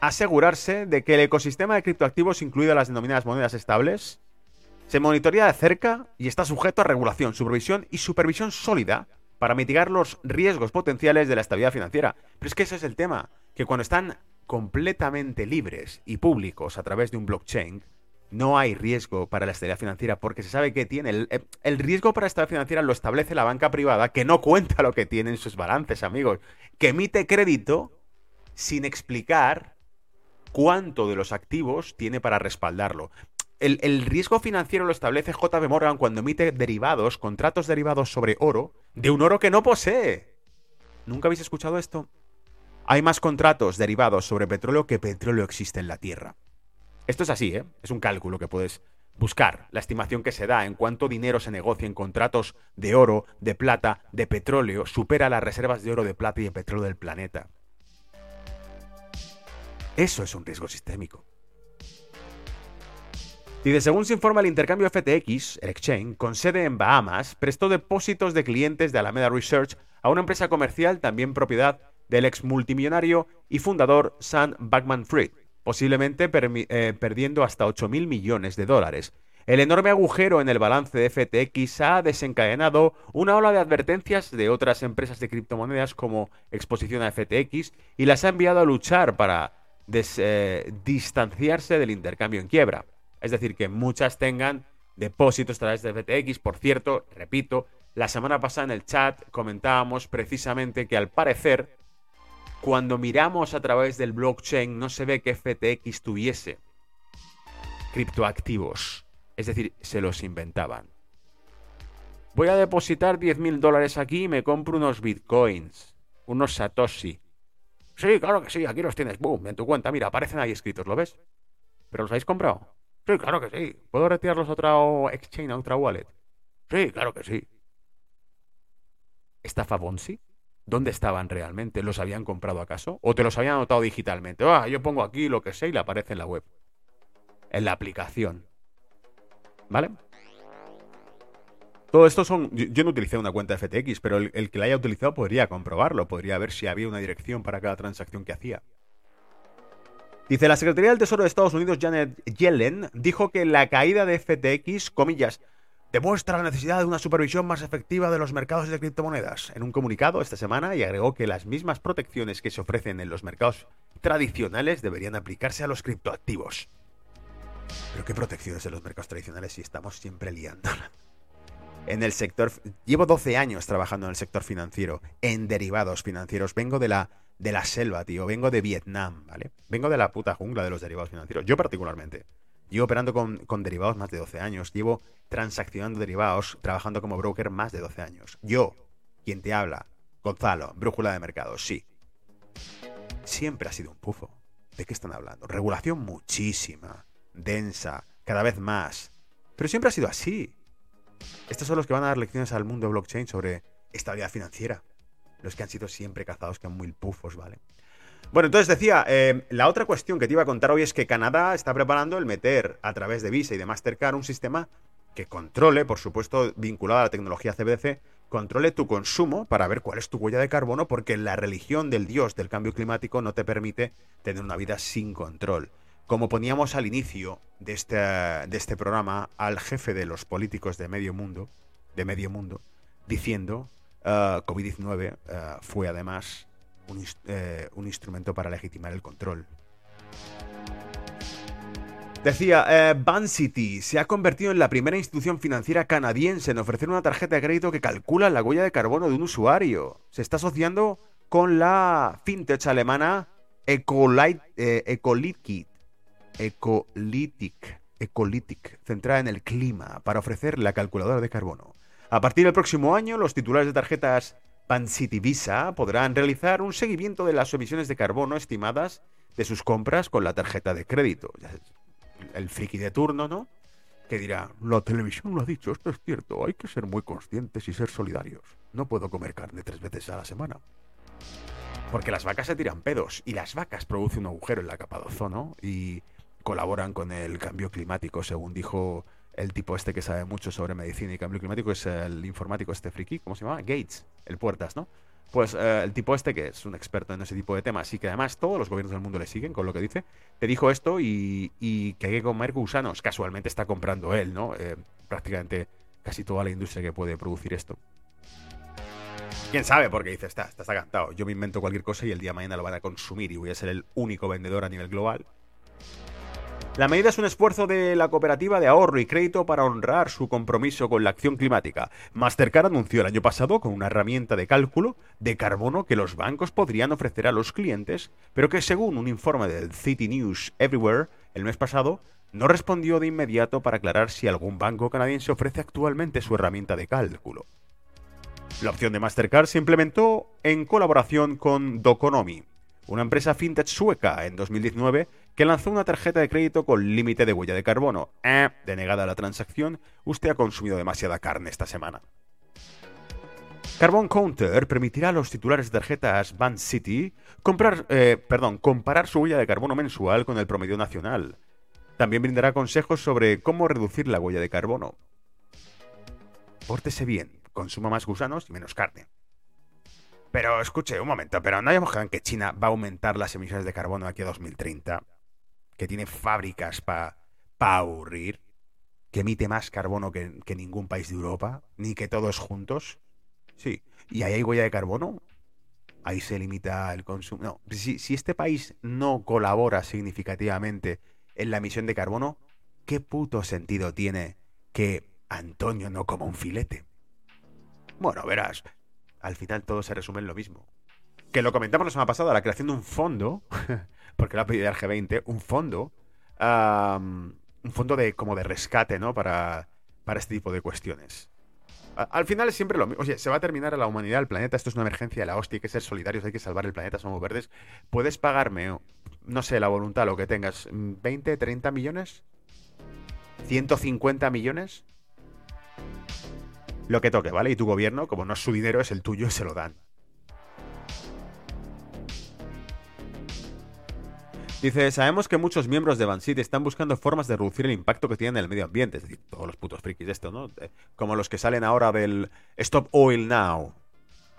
asegurarse de que el ecosistema de criptoactivos, incluidas las denominadas monedas estables, se monitorea de cerca y está sujeto a regulación, supervisión y supervisión sólida para mitigar los riesgos potenciales de la estabilidad financiera. Pero es que ese es el tema, que cuando están completamente libres y públicos a través de un blockchain, no hay riesgo para la estabilidad financiera porque se sabe que tiene. El, el, riesgo para la estabilidad financiera lo establece la banca privada que no cuenta lo que tiene en sus balances, amigos. Que emite crédito sin explicar cuánto de los activos tiene para respaldarlo. El, riesgo financiero lo establece JP Morgan cuando emite derivados, contratos derivados sobre oro, de un oro que no posee. ¿Nunca habéis escuchado esto? Hay más contratos derivados sobre petróleo que petróleo existe en la Tierra. Esto es así, ¿eh? Es un cálculo que puedes buscar, la estimación que se da en cuánto dinero se negocia en contratos de oro, de plata, de petróleo, supera las reservas de oro, de plata y de petróleo del planeta. Eso es un riesgo sistémico. Dice, según se informa el intercambio FTX, el exchange, con sede en Bahamas, prestó depósitos de clientes de Alameda Research a una empresa comercial también propiedad del ex multimillonario y fundador Sam Backman-Fried, posiblemente eh, perdiendo hasta 8.000 millones de dólares. El enorme agujero en el balance de FTX ha desencadenado una ola de advertencias de otras empresas de criptomonedas como exposición a FTX y las ha enviado a luchar para eh, distanciarse del intercambio en quiebra. Es decir, que muchas tengan depósitos a través de FTX. Por cierto, repito, la semana pasada en el chat comentábamos precisamente que al parecer, cuando miramos a través del blockchain, no se ve que FTX tuviese criptoactivos. Es decir, se los inventaban. Voy a depositar 10.000 dólares aquí y me compro unos bitcoins, unos satoshi. Sí, claro que sí, aquí los tienes, boom, en tu cuenta, mira, aparecen ahí escritos, ¿lo ves? ¿Pero los habéis comprado? Sí, claro que sí. ¿Puedo retirarlos a otra exchange, a otra wallet? Sí, claro que sí. ¿Estafa Bonsi? ¿Dónde estaban realmente? ¿Los habían comprado acaso? ¿O te los habían anotado digitalmente? Ah, yo pongo aquí lo que sé y le aparece en la web. En la aplicación. ¿Vale? Todo esto son. Yo, no utilicé una cuenta FTX, pero el, que la haya utilizado podría comprobarlo. Podría ver si había una dirección para cada transacción que hacía. Dice, la Secretaría del Tesoro de Estados Unidos, Janet Yellen, dijo que la caída de FTX, comillas, demuestra la necesidad de una supervisión más efectiva de los mercados de criptomonedas en un comunicado esta semana y agregó que las mismas protecciones que se ofrecen en los mercados tradicionales deberían aplicarse a los criptoactivos. Pero qué protecciones en los mercados tradicionales si estamos siempre liando. En el sector llevo 12 años trabajando en el sector financiero, en derivados financieros. Vengo de la de la selva, tío. Vengo de Vietnam, ¿vale? Vengo de la puta jungla de los derivados financieros. Yo particularmente. Llevo operando con, con, derivados más de 12 años. Llevo transaccionando derivados, trabajando como broker más de 12 años. Yo, quien te habla, Gonzalo, brújula de mercado, sí. Siempre ha sido un pufo. ¿De qué están hablando? Regulación muchísima, densa, cada vez más. Pero siempre ha sido así. Estos son los que van a dar lecciones al mundo blockchain sobre estabilidad financiera los que han sido siempre cazados que muy pufos, ¿vale? Bueno, entonces decía, eh, la otra cuestión que te iba a contar hoy es que Canadá está preparando el meter a través de Visa y de Mastercard un sistema que controle, por supuesto, vinculado a la tecnología CBDC, controle tu consumo para ver cuál es tu huella de carbono, porque la religión del dios del cambio climático no te permite tener una vida sin control. Como poníamos al inicio de este, de este programa al jefe de los políticos de medio mundo, de medio mundo, diciendo Uh, COVID-19 uh, fue además eh, un, instrumento para legitimar el control. Decía, eh, se ha convertido en la primera institución financiera canadiense en ofrecer una tarjeta de crédito que calcula la huella de carbono de un usuario. Se está asociando con la fintech alemana Ecolitic, eh, Ecolitic, centrada en el clima, para ofrecer la calculadora de carbono. A partir del próximo año, los titulares de tarjetas City Visa podrán realizar un seguimiento de las emisiones de carbono estimadas de sus compras con la tarjeta de crédito. El friki de turno, ¿no? Que dirá, la televisión lo ha dicho, esto es cierto, hay que ser muy conscientes y ser solidarios. No puedo comer carne tres veces a la semana. Porque las vacas se tiran pedos y las vacas producen un agujero en la capa de ozono y colaboran con el cambio climático, según dijo el tipo este que sabe mucho sobre medicina y cambio climático es el informático este friki, ¿cómo se llama? Gates, el Puertas, ¿no? Pues eh, el tipo este, que es un experto en ese tipo de temas y que además todos los gobiernos del mundo le siguen con lo que dice, te dijo esto y, que hay que comer gusanos. Casualmente está comprando él, ¿no? Eh, prácticamente casi toda la industria que puede producir esto. ¿Quién sabe? Porque dice, está, está, está. Yo me invento cualquier cosa y el día de mañana lo van a consumir y voy a ser el único vendedor a nivel global la medida es un esfuerzo de la cooperativa de ahorro y crédito para honrar su compromiso con la acción climática. Mastercard anunció el año pasado con una herramienta de cálculo de carbono que los bancos podrían ofrecer a los clientes, pero que según un informe del City News Everywhere el mes pasado, no respondió de inmediato para aclarar si algún banco canadiense ofrece actualmente su herramienta de cálculo. La opción de Mastercard se implementó en colaboración con Doconomy, una empresa fintech sueca en 2019 que lanzó una tarjeta de crédito con límite de huella de carbono. Eh, denegada la transacción, usted ha consumido demasiada carne esta semana. Carbon Counter permitirá a los titulares de tarjetas Band City comprar, eh, comparar su huella de carbono mensual con el promedio nacional. También brindará consejos sobre cómo reducir la huella de carbono. Pórtese bien, consuma más gusanos y menos carne. Pero escuche, un momento, pero no hayamos quedado que China va a aumentar las emisiones de carbono aquí a 2030, que tiene fábricas para aburrir, que emite más carbono que, que ningún país de Europa, ni que todos juntos. Sí. ¿Y ahí hay huella de carbono? Ahí se limita el consumo. No, si, si este país no colabora significativamente en la emisión de carbono, ¿qué puto sentido tiene que Antonio no coma un filete? Bueno, verás, al final todo se resume en lo mismo. Que lo comentamos la semana pasada, la creación de un fondo, porque lo ha pedido el G20, un fondo, un fondo de como de rescate, ¿no? Para, para este tipo de cuestiones. Al final es siempre lo mismo. Oye, se va a terminar la humanidad, el planeta. Esto es una emergencia de la hostia. Hay que ser solidarios, hay que salvar el planeta. Somos verdes. Puedes pagarme, no sé, la voluntad, lo que tengas. ¿20, 30 millones? ¿150 millones? Lo que toque, ¿vale? Y tu gobierno, como no es su dinero, es el tuyo, se lo dan. Dice, sabemos que muchos miembros de Bansit están buscando formas de reducir el impacto que tienen en el medio ambiente. Es decir, todos los putos frikis de esto, ¿no? Eh, como los que salen ahora del Stop Oil Now.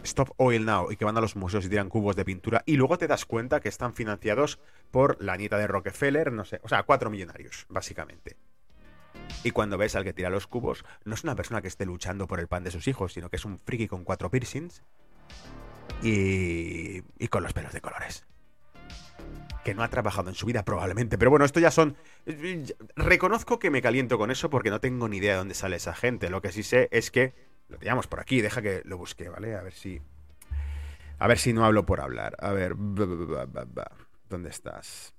Stop Oil Now. Y que van a los museos y tiran cubos de pintura. Y luego te das cuenta que están financiados por la nieta de Rockefeller, no sé. O sea, cuatro millonarios, básicamente. Y cuando ves al que tira los cubos, no es una persona que esté luchando por el pan de sus hijos, sino que es un friki con cuatro piercings y, y con los pelos de colores que no ha trabajado en su vida probablemente. Pero bueno, esto ya son... Reconozco que me caliento con eso porque no tengo ni idea de dónde sale esa gente. Lo que sí sé es que... Lo teníamos por aquí, deja que lo busque, ¿vale? A ver si... A ver si no hablo por hablar. A ver... ¿Dónde estás?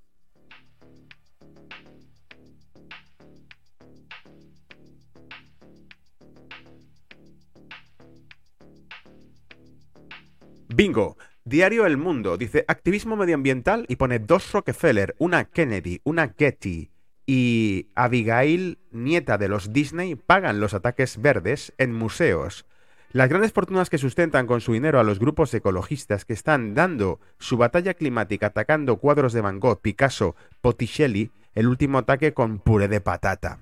Bingo. Diario El Mundo dice activismo medioambiental y pone dos Rockefeller, una Kennedy, una Getty y Abigail, nieta de los Disney, pagan los ataques verdes en museos. Las grandes fortunas que sustentan con su dinero a los grupos ecologistas que están dando su batalla climática atacando cuadros de Van Gogh, Picasso, Botticelli, el último ataque con puré de patata.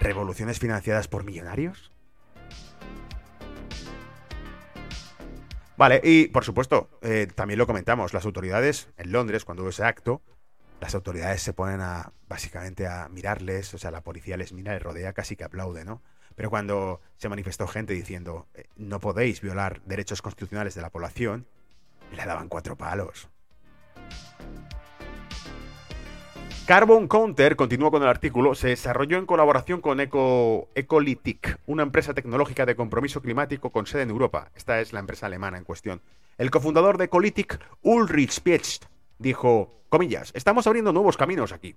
¿Revoluciones financiadas por millonarios? Vale, y por supuesto, eh, también lo comentamos, las autoridades en Londres, cuando hubo ese acto, las autoridades se ponen a, básicamente, a mirarles, o sea, la policía les mira, les rodea, casi que aplaude, ¿no? Pero cuando se manifestó gente diciendo, eh, no podéis violar derechos constitucionales de la población, le daban cuatro palos. Carbon Counter, continúo con el artículo, se desarrolló en colaboración con Eco, Ecolytic, una empresa tecnológica de compromiso climático con sede en Europa. Esta es la empresa alemana en cuestión. El cofundador de Ecolytic, Ulrich Piecht, dijo, comillas, estamos abriendo nuevos caminos aquí,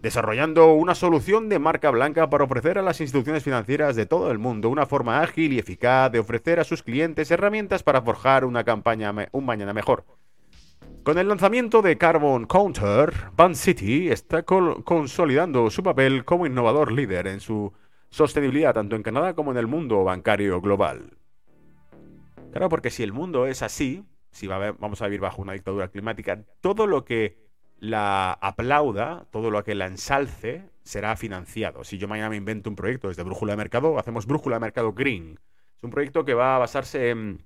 desarrollando una solución de marca blanca para ofrecer a las instituciones financieras de todo el mundo una forma ágil y eficaz de ofrecer a sus clientes herramientas para forjar una campaña, un mañana mejor. Con el lanzamiento de Carbon Counter, Band City está consolidando su papel como innovador líder en su sostenibilidad tanto en Canadá como en el mundo bancario global. Claro, porque si el mundo es así, si vamos a vivir bajo una dictadura climática, todo lo que la aplauda, todo lo que la ensalce, será financiado. Si yo mañana me invento un proyecto desde Brújula de Mercado, hacemos Brújula de Mercado Green. Es un proyecto que va a basarse en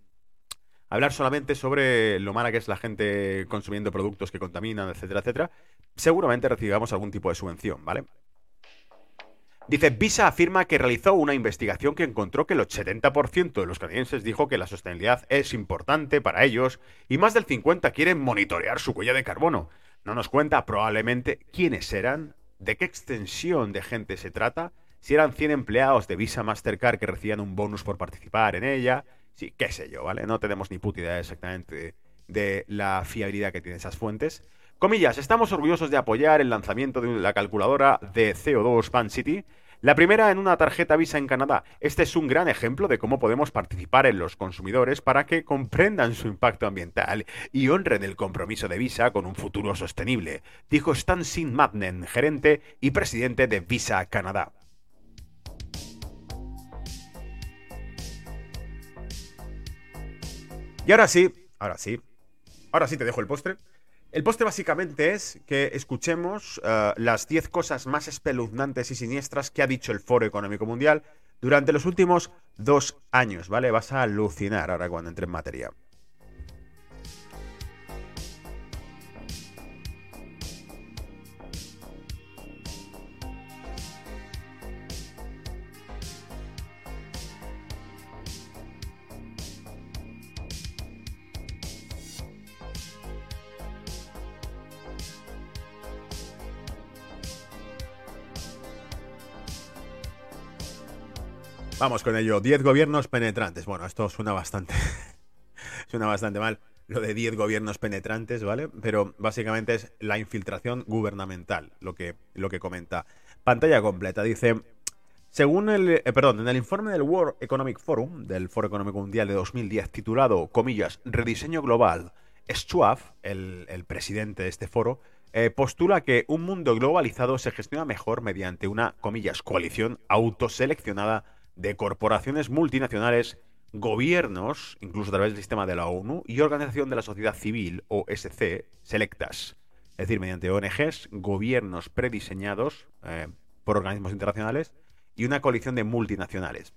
hablar solamente sobre lo mala que es la gente consumiendo productos que contaminan, etcétera, etcétera, seguramente recibamos algún tipo de subvención, ¿vale? Dice, Visa afirma que realizó una investigación que encontró que el 70% de los canadienses dijo que la sostenibilidad es importante para ellos y más del 50% quieren monitorear su huella de carbono. No nos cuenta probablemente quiénes eran, de qué extensión de gente se trata, si eran 100 empleados de Visa Mastercard que recibían un bonus por participar en ella, Sí, qué sé yo, ¿vale? No tenemos ni puta idea exactamente de, la fiabilidad que tienen esas fuentes. Comillas, estamos orgullosos de apoyar el lanzamiento de la calculadora de CO2 Pan City. La primera en una tarjeta Visa en Canadá. Este es un gran ejemplo de cómo podemos participar en los consumidores para que comprendan su impacto ambiental y honren el compromiso de Visa con un futuro sostenible, dijo Stan Sin gerente y presidente de Visa Canadá. Y ahora sí, ahora sí, ahora sí te dejo el postre. El postre básicamente es que escuchemos uh, las 10 cosas más espeluznantes y siniestras que ha dicho el Foro Económico Mundial durante los últimos dos años, ¿vale? Vas a alucinar ahora cuando entre en materia. Vamos con ello. 10 gobiernos penetrantes. Bueno, esto suena bastante. suena bastante mal. Lo de 10 gobiernos penetrantes, ¿vale? Pero básicamente es la infiltración gubernamental, lo que, lo que comenta. Pantalla completa. Dice. Según el. Eh, perdón, en el informe del World Economic Forum, del Foro Económico Mundial de 2010, titulado, comillas, Rediseño Global, Schwab, el, el presidente de este foro, eh, postula que un mundo globalizado se gestiona mejor mediante una, comillas, coalición autoseleccionada de corporaciones multinacionales, gobiernos, incluso a través del sistema de la ONU, y organización de la sociedad civil, OSC, selectas. Es decir, mediante ONGs, gobiernos prediseñados eh, por organismos internacionales y una coalición de multinacionales.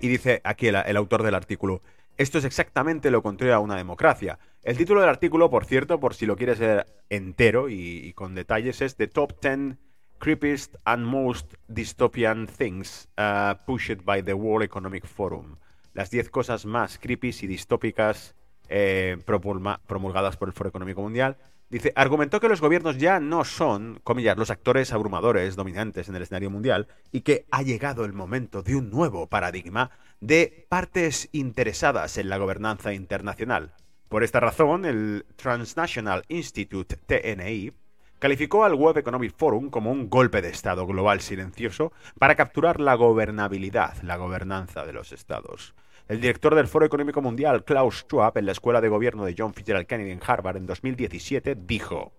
Y dice aquí el, autor del artículo, esto es exactamente lo contrario a una democracia. El título del artículo, por cierto, por si lo quieres ver entero y, y con detalles, es The Top 10 creepiest and most dystopian things uh, pushed by the World Economic Forum. Las 10 cosas más creepy y distópicas eh, promulgadas por el Foro Económico Mundial. Dice, argumentó que los gobiernos ya no son, comillas, los actores abrumadores dominantes en el escenario mundial y que ha llegado el momento de un nuevo paradigma de partes interesadas en la gobernanza internacional. Por esta razón, el Transnational Institute, TNI, calificó al Web Economic Forum como un golpe de Estado global silencioso para capturar la gobernabilidad, la gobernanza de los estados. El director del Foro Económico Mundial, Klaus Schwab, en la Escuela de Gobierno de John Fitzgerald Kennedy en Harvard en 2017, dijo,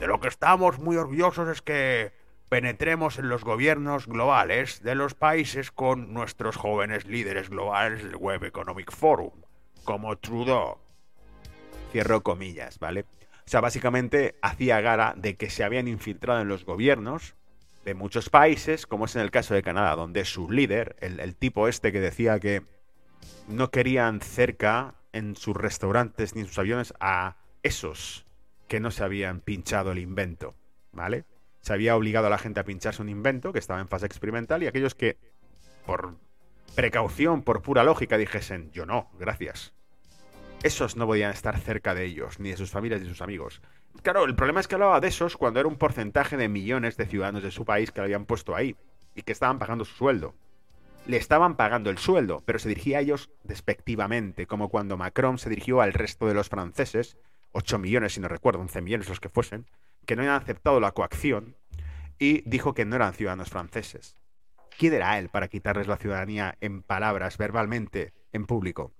De lo que estamos muy orgullosos es que penetremos en los gobiernos globales de los países con nuestros jóvenes líderes globales del Web Economic Forum, como Trudeau. Cierro comillas, ¿vale? Sea, básicamente hacía gala de que se habían infiltrado en los gobiernos de muchos países, como es en el caso de Canadá, donde su líder, el, tipo este que decía que no querían cerca en sus restaurantes ni en sus aviones a esos que no se habían pinchado el invento, ¿vale? Se había obligado a la gente a pincharse un invento que estaba en fase experimental y aquellos que, por precaución, por pura lógica, dijesen, yo no, gracias esos no podían estar cerca de ellos, ni de sus familias ni de sus amigos. Claro, el problema es que hablaba de esos cuando era un porcentaje de millones de ciudadanos de su país que lo habían puesto ahí y que estaban pagando su sueldo. Le estaban pagando el sueldo, pero se dirigía a ellos despectivamente, como cuando Macron se dirigió al resto de los franceses, 8 millones si no recuerdo, 11 millones los que fuesen, que no habían aceptado la coacción y dijo que no eran ciudadanos franceses. ¿Quién era él para quitarles la ciudadanía en palabras, verbalmente, en público?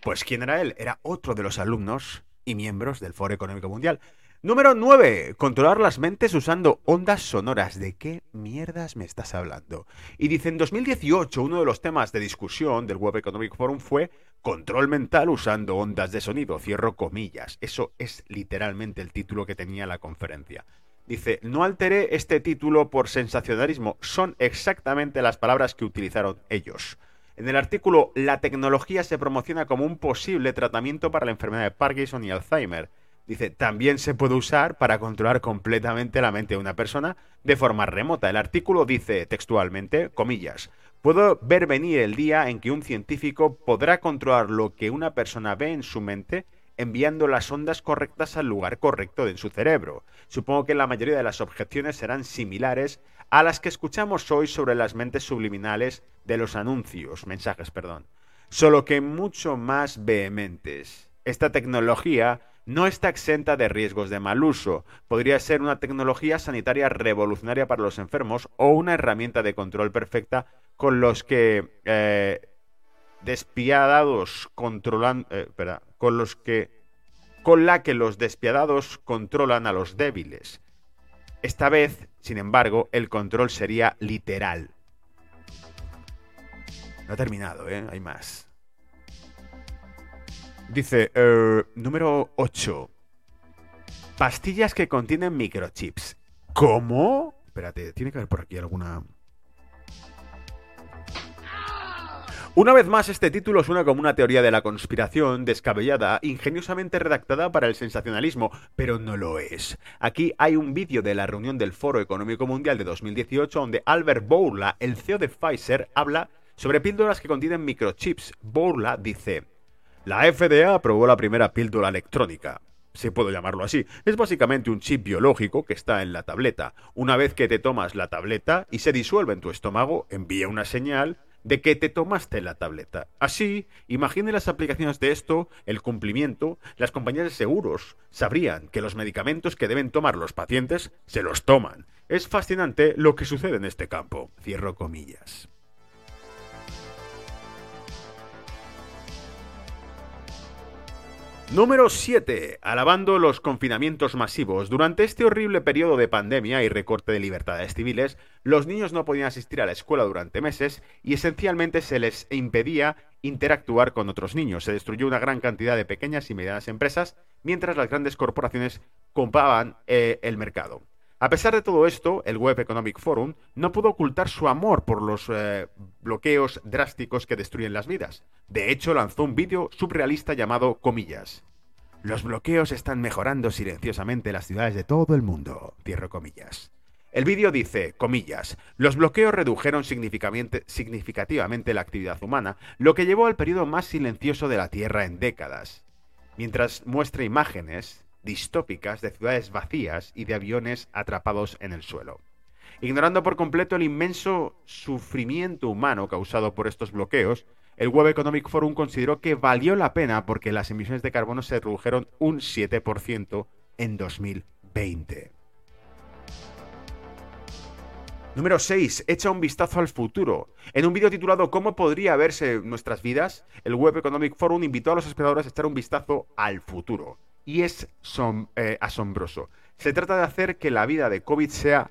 Pues ¿quién era él? Era otro de los alumnos y miembros del Foro Económico Mundial. Número 9. Controlar las mentes usando ondas sonoras. ¿De qué mierdas me estás hablando? Y dice, en 2018 uno de los temas de discusión del Web Economic Forum fue control mental usando ondas de sonido. Cierro comillas. Eso es literalmente el título que tenía la conferencia. Dice, no alteré este título por sensacionalismo. Son exactamente las palabras que utilizaron ellos. En el artículo, la tecnología se promociona como un posible tratamiento para la enfermedad de Parkinson y Alzheimer. Dice, también se puede usar para controlar completamente la mente de una persona de forma remota. El artículo dice textualmente, comillas, puedo ver venir el día en que un científico podrá controlar lo que una persona ve en su mente enviando las ondas correctas al lugar correcto en su cerebro. Supongo que la mayoría de las objeciones serán similares a las que escuchamos hoy sobre las mentes subliminales de los anuncios, mensajes, perdón, solo que mucho más vehementes. Esta tecnología no está exenta de riesgos de mal uso. Podría ser una tecnología sanitaria revolucionaria para los enfermos o una herramienta de control perfecta con los que eh, despiadados controlan, eh, con los que con la que los despiadados controlan a los débiles. Esta vez, sin embargo, el control sería literal. No ha terminado, ¿eh? Hay más. Dice, eh, número 8. Pastillas que contienen microchips. ¿Cómo? Espérate, tiene que haber por aquí alguna... Una vez más, este título suena como una teoría de la conspiración descabellada, ingeniosamente redactada para el sensacionalismo, pero no lo es. Aquí hay un vídeo de la reunión del Foro Económico Mundial de 2018 donde Albert Bourla, el CEO de Pfizer, habla sobre píldoras que contienen microchips. Bourla dice, la FDA aprobó la primera píldora electrónica si puedo llamarlo así. Es básicamente un chip biológico que está en la tableta. Una vez que te tomas la tableta y se disuelve en tu estómago, envía una señal de que te tomaste la tableta. Así, imagine las aplicaciones de esto, el cumplimiento, las compañías de seguros sabrían que los medicamentos que deben tomar los pacientes se los toman. Es fascinante lo que sucede en este campo. Cierro comillas. Número 7. Alabando los confinamientos masivos. Durante este horrible periodo de pandemia y recorte de libertades civiles, los niños no podían asistir a la escuela durante meses y esencialmente se les impedía interactuar con otros niños. Se destruyó una gran cantidad de pequeñas y medianas empresas mientras las grandes corporaciones compraban eh, el mercado. A pesar de todo esto, el Web Economic Forum no pudo ocultar su amor por los eh, bloqueos drásticos que destruyen las vidas. De hecho, lanzó un vídeo surrealista llamado Comillas. Los bloqueos están mejorando silenciosamente las ciudades de todo el mundo. Cierro comillas. El vídeo dice, comillas, los bloqueos redujeron significativamente la actividad humana, lo que llevó al periodo más silencioso de la Tierra en décadas. Mientras muestra imágenes distópicas de ciudades vacías y de aviones atrapados en el suelo. Ignorando por completo el inmenso sufrimiento humano causado por estos bloqueos, el Web Economic Forum consideró que valió la pena porque las emisiones de carbono se redujeron un 7% en 2020. Número 6. Echa un vistazo al futuro. En un vídeo titulado ¿Cómo podría verse nuestras vidas? El Web Economic Forum invitó a los espectadores a echar un vistazo al futuro. Y es eh, asombroso. Se trata de hacer que la vida de COVID sea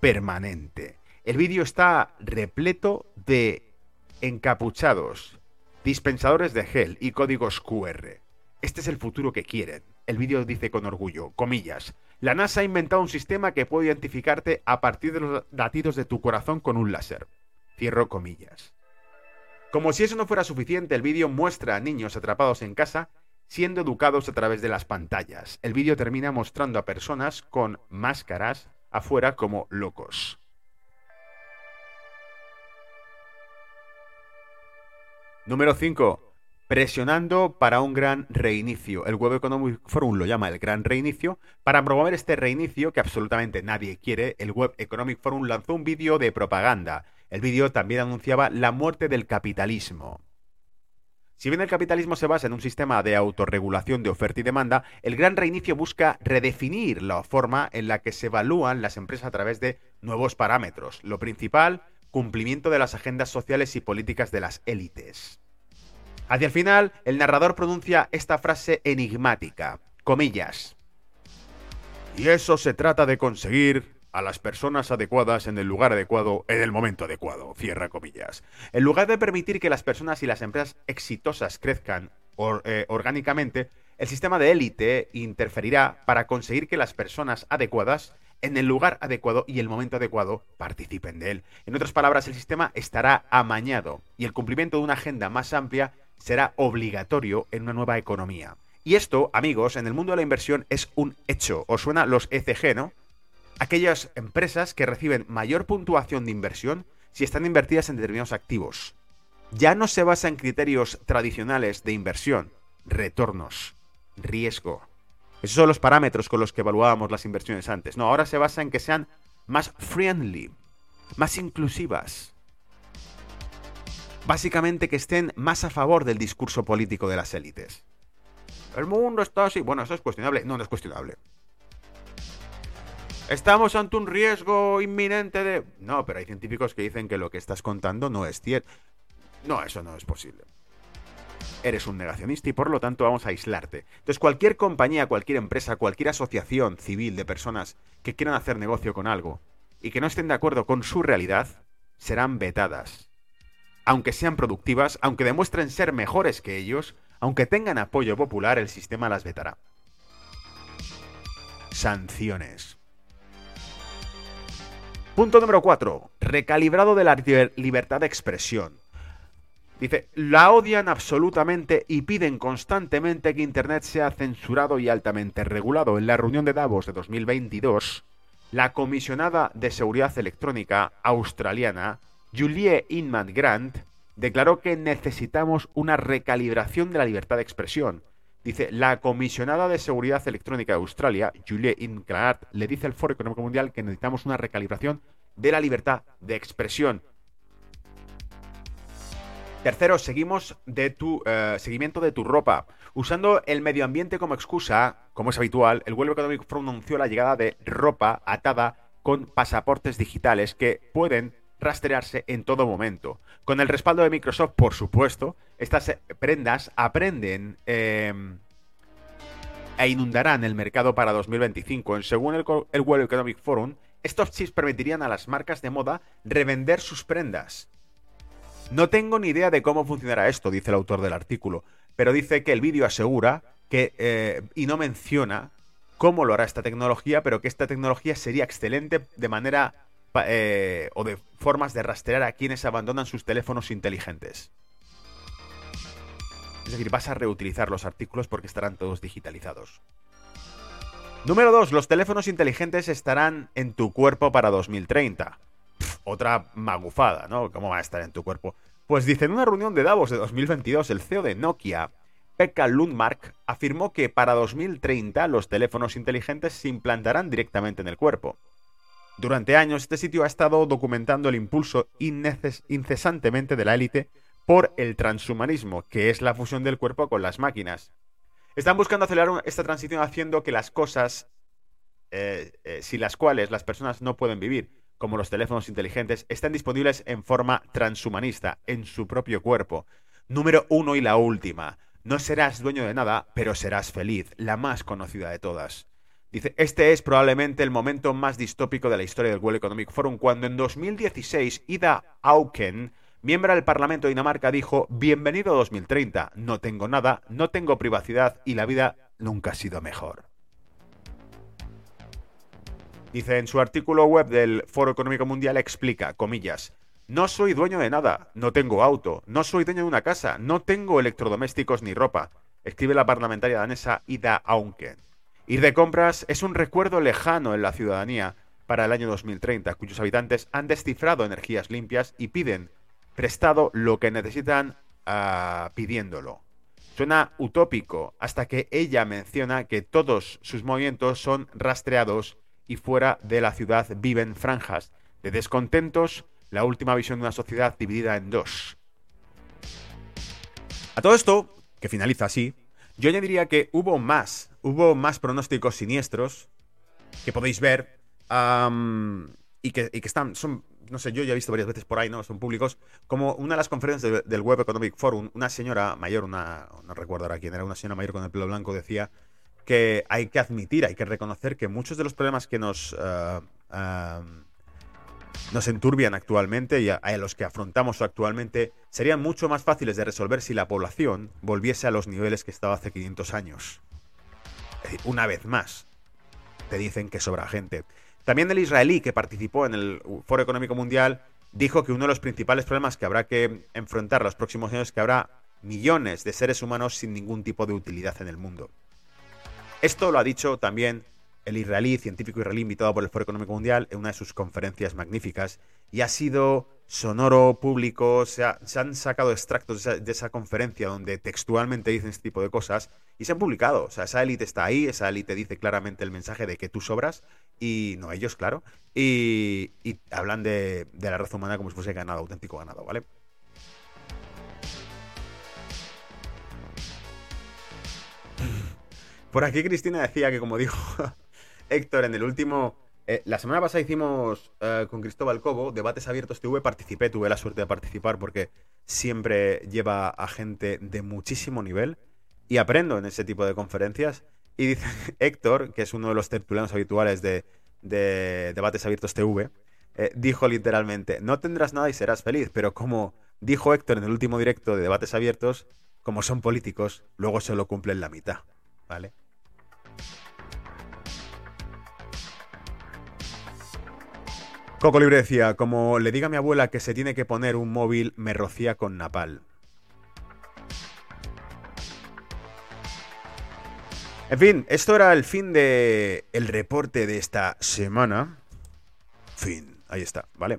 permanente. El vídeo está repleto de encapuchados, dispensadores de gel y códigos QR. Este es el futuro que quieren. El vídeo dice con orgullo, comillas, la NASA ha inventado un sistema que puede identificarte a partir de los latidos de tu corazón con un láser. Cierro comillas. Como si eso no fuera suficiente, el vídeo muestra a niños atrapados en casa siendo educados a través de las pantallas. El vídeo termina mostrando a personas con máscaras afuera como locos. Número 5. Presionando para un gran reinicio. El Web Economic Forum lo llama el gran reinicio. Para promover este reinicio, que absolutamente nadie quiere, el Web Economic Forum lanzó un vídeo de propaganda. El vídeo también anunciaba la muerte del capitalismo. Si bien el capitalismo se basa en un sistema de autorregulación de oferta y demanda, el gran reinicio busca redefinir la forma en la que se evalúan las empresas a través de nuevos parámetros. Lo principal, cumplimiento de las agendas sociales y políticas de las élites. Hacia el final, el narrador pronuncia esta frase enigmática, comillas. Y eso se trata de conseguir a las personas adecuadas en el lugar adecuado en el momento adecuado, cierra comillas. En lugar de permitir que las personas y las empresas exitosas crezcan eh, orgánicamente, el sistema de élite interferirá para conseguir que las personas adecuadas en el lugar adecuado y el momento adecuado participen de él. En otras palabras, el sistema estará amañado y el cumplimiento de una agenda más amplia será obligatorio en una nueva economía. Y esto, amigos, en el mundo de la inversión es un hecho. ¿Os suena los ECG, no? Aquellas empresas que reciben mayor puntuación de inversión si están invertidas en determinados activos. Ya no se basa en criterios tradicionales de inversión, retornos, riesgo, esos son los parámetros con los que evaluábamos las inversiones antes. No, ahora se basa en que sean más friendly, más inclusivas. Básicamente que estén más a favor del discurso político de las élites. El mundo está así. Bueno, eso es cuestionable. No, no es cuestionable. Estamos ante un riesgo inminente de... No, pero hay científicos que dicen que lo que estás contando no es cierto. No, eso no es posible. Eres un negacionista y por lo tanto vamos a aislarte. Entonces cualquier compañía, cualquier empresa, cualquier asociación civil de personas que quieran hacer negocio con algo y que no estén de acuerdo con su realidad, serán vetadas. Aunque sean productivas, aunque demuestren ser mejores que ellos, aunque tengan apoyo popular, el sistema las vetará. Sanciones. Punto número 4. Recalibrado de la libertad de expresión. Dice, la odian absolutamente y piden constantemente que Internet sea censurado y altamente regulado. En la reunión de Davos de 2022, la comisionada de seguridad electrónica australiana, Julie Inman Grant, declaró que necesitamos una recalibración de la libertad de expresión. Dice, la comisionada de seguridad electrónica de Australia, Julie Inman le dice al Foro Económico Mundial que necesitamos una recalibración de la libertad de expresión. Tercero, seguimos de tu eh, seguimiento de tu ropa. Usando el medio ambiente como excusa, como es habitual, el World Economic Forum anunció la llegada de ropa atada con pasaportes digitales que pueden rastrearse en todo momento. Con el respaldo de Microsoft, por supuesto, estas eh, prendas aprenden em, e inundarán el mercado para 2025. Según el, World Economic Forum, estos chips permitirían a las marcas de moda revender sus prendas. No tengo ni idea de cómo funcionará esto, dice el autor del artículo, pero dice que el vídeo asegura que, eh, y no menciona cómo lo hará esta tecnología, pero que esta tecnología sería excelente de manera eh, o de formas de rastrear a quienes abandonan sus teléfonos inteligentes. Es decir, vas a reutilizar los artículos porque estarán todos digitalizados. Número 2. Los teléfonos inteligentes estarán en tu cuerpo para 2030. otra magufada, ¿no? ¿Cómo va a estar en tu cuerpo? Pues dice, en una reunión de Davos de 2022, el CEO de Nokia, Pekka Lundmark, afirmó que para 2030 los teléfonos inteligentes se implantarán directamente en el cuerpo. Durante años, este sitio ha estado documentando el impulso incesantemente de la élite por el transhumanismo, que es la fusión del cuerpo con las máquinas. Están buscando acelerar esta transición haciendo que las cosas, eh, eh, sin las cuales las personas no pueden vivir, como los teléfonos inteligentes, estén disponibles en forma transhumanista, en su propio cuerpo. Número uno y la última. No serás dueño de nada, pero serás feliz, la más conocida de todas. Dice, este es probablemente el momento más distópico de la historia del World Economic Forum, cuando en 2016 Ida Auken, miembro del Parlamento de Dinamarca, dijo, bienvenido 2030, no tengo nada, no tengo privacidad y la vida nunca ha sido mejor. Dice en su artículo web del Foro Económico Mundial, explica, comillas, no soy dueño de nada, no tengo auto, no soy dueño de una casa, no tengo electrodomésticos ni ropa, escribe la parlamentaria danesa Ida Auken. Ir de compras es un recuerdo lejano en la ciudadanía para el año 2030, cuyos habitantes han descifrado energías limpias y piden prestado lo que necesitan ah, pidiéndolo. Suena utópico hasta que ella menciona que todos sus movimientos son rastreados y fuera de la ciudad viven franjas de descontentos, la última visión de una sociedad dividida en dos. A todo esto, que finaliza así, yo añadiría que hubo más, hubo más pronósticos siniestros que podéis ver y, que, están, son, no sé, yo ya he visto varias veces por ahí, ¿no? Son públicos, como una de las conferencias del Web Economic Forum, una señora mayor, una, no recuerdo ahora quién era, una señora mayor con el pelo blanco decía que hay que admitir, hay que reconocer que muchos de los problemas que nos, eh, nos enturbian actualmente y a, los que afrontamos actualmente serían mucho más fáciles de resolver si la población volviese a los niveles que estaba hace 500 años. Una vez más, te dicen que sobra gente. También el israelí que participó en el Foro Económico Mundial dijo que uno de los principales problemas que habrá que enfrentar los próximos años es que habrá millones de seres humanos sin ningún tipo de utilidad en el mundo. Esto lo ha dicho también el israelí, científico israelí invitado por el Foro Económico Mundial en una de sus conferencias magníficas y ha sido sonoro, público, se, han sacado extractos de esa, conferencia donde textualmente dicen este tipo de cosas y se han publicado. O sea, esa élite está ahí, esa élite dice claramente el mensaje de que tú sobras y no ellos, claro, y, hablan de, de la raza humana como si fuese ganado, auténtico ganado, ¿vale? Por aquí Cristina decía que, como dijo Héctor en el último. Eh, la semana pasada hicimos eh, con Cristóbal Cobo debates abiertos TV, participé, tuve la suerte de participar porque siempre lleva a gente de muchísimo nivel y aprendo en ese tipo de conferencias. Y dice Héctor, que es uno de los tertulianos habituales de, de debates abiertos TV, eh, dijo literalmente, no tendrás nada y serás feliz, pero como dijo Héctor en el último directo de debates abiertos, como son políticos, luego solo cumplen la mitad, ¿vale? Coco Libre decía, como le diga a mi abuela que se tiene que poner un móvil, me rocía con napal. En fin, esto era el fin de el reporte de esta semana. Fin, ahí está, ¿vale?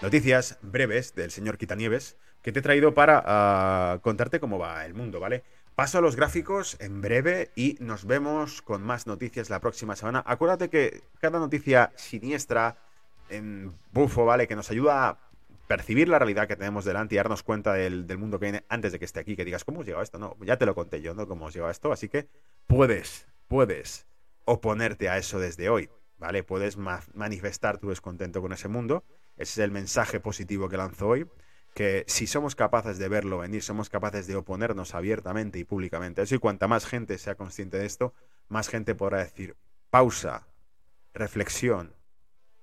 Noticias breves del señor Quitanieves que te he traído para ah, contarte cómo va el mundo, ¿vale? Paso a los gráficos en breve y nos vemos con más noticias la próxima semana. Acuérdate que cada noticia siniestra en bufo, ¿vale? Que nos ayuda a percibir la realidad que tenemos delante y darnos cuenta del, mundo que viene antes de que esté aquí, que digas, ¿cómo os llegado esto? No, ya te lo conté yo, ¿no? ¿Cómo os llegado esto? Así que puedes, puedes oponerte a eso desde hoy, ¿vale? Puedes ma- manifestar tu descontento con ese mundo. Ese es el mensaje positivo que lanzo hoy. Que si somos capaces de verlo venir, somos capaces de oponernos abiertamente y públicamente a eso, y cuanta más gente sea consciente de esto, más gente podrá decir, pausa, reflexión,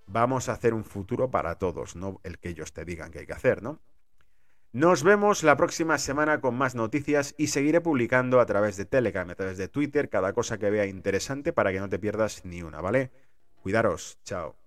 vamos a hacer un futuro para todos, no el que ellos te digan que hay que hacer, ¿no? Nos vemos la próxima semana con más noticias y seguiré publicando a través de Telegram, a través de Twitter, cada cosa que vea interesante para que no te pierdas ni una, ¿vale? Cuidaros, chao.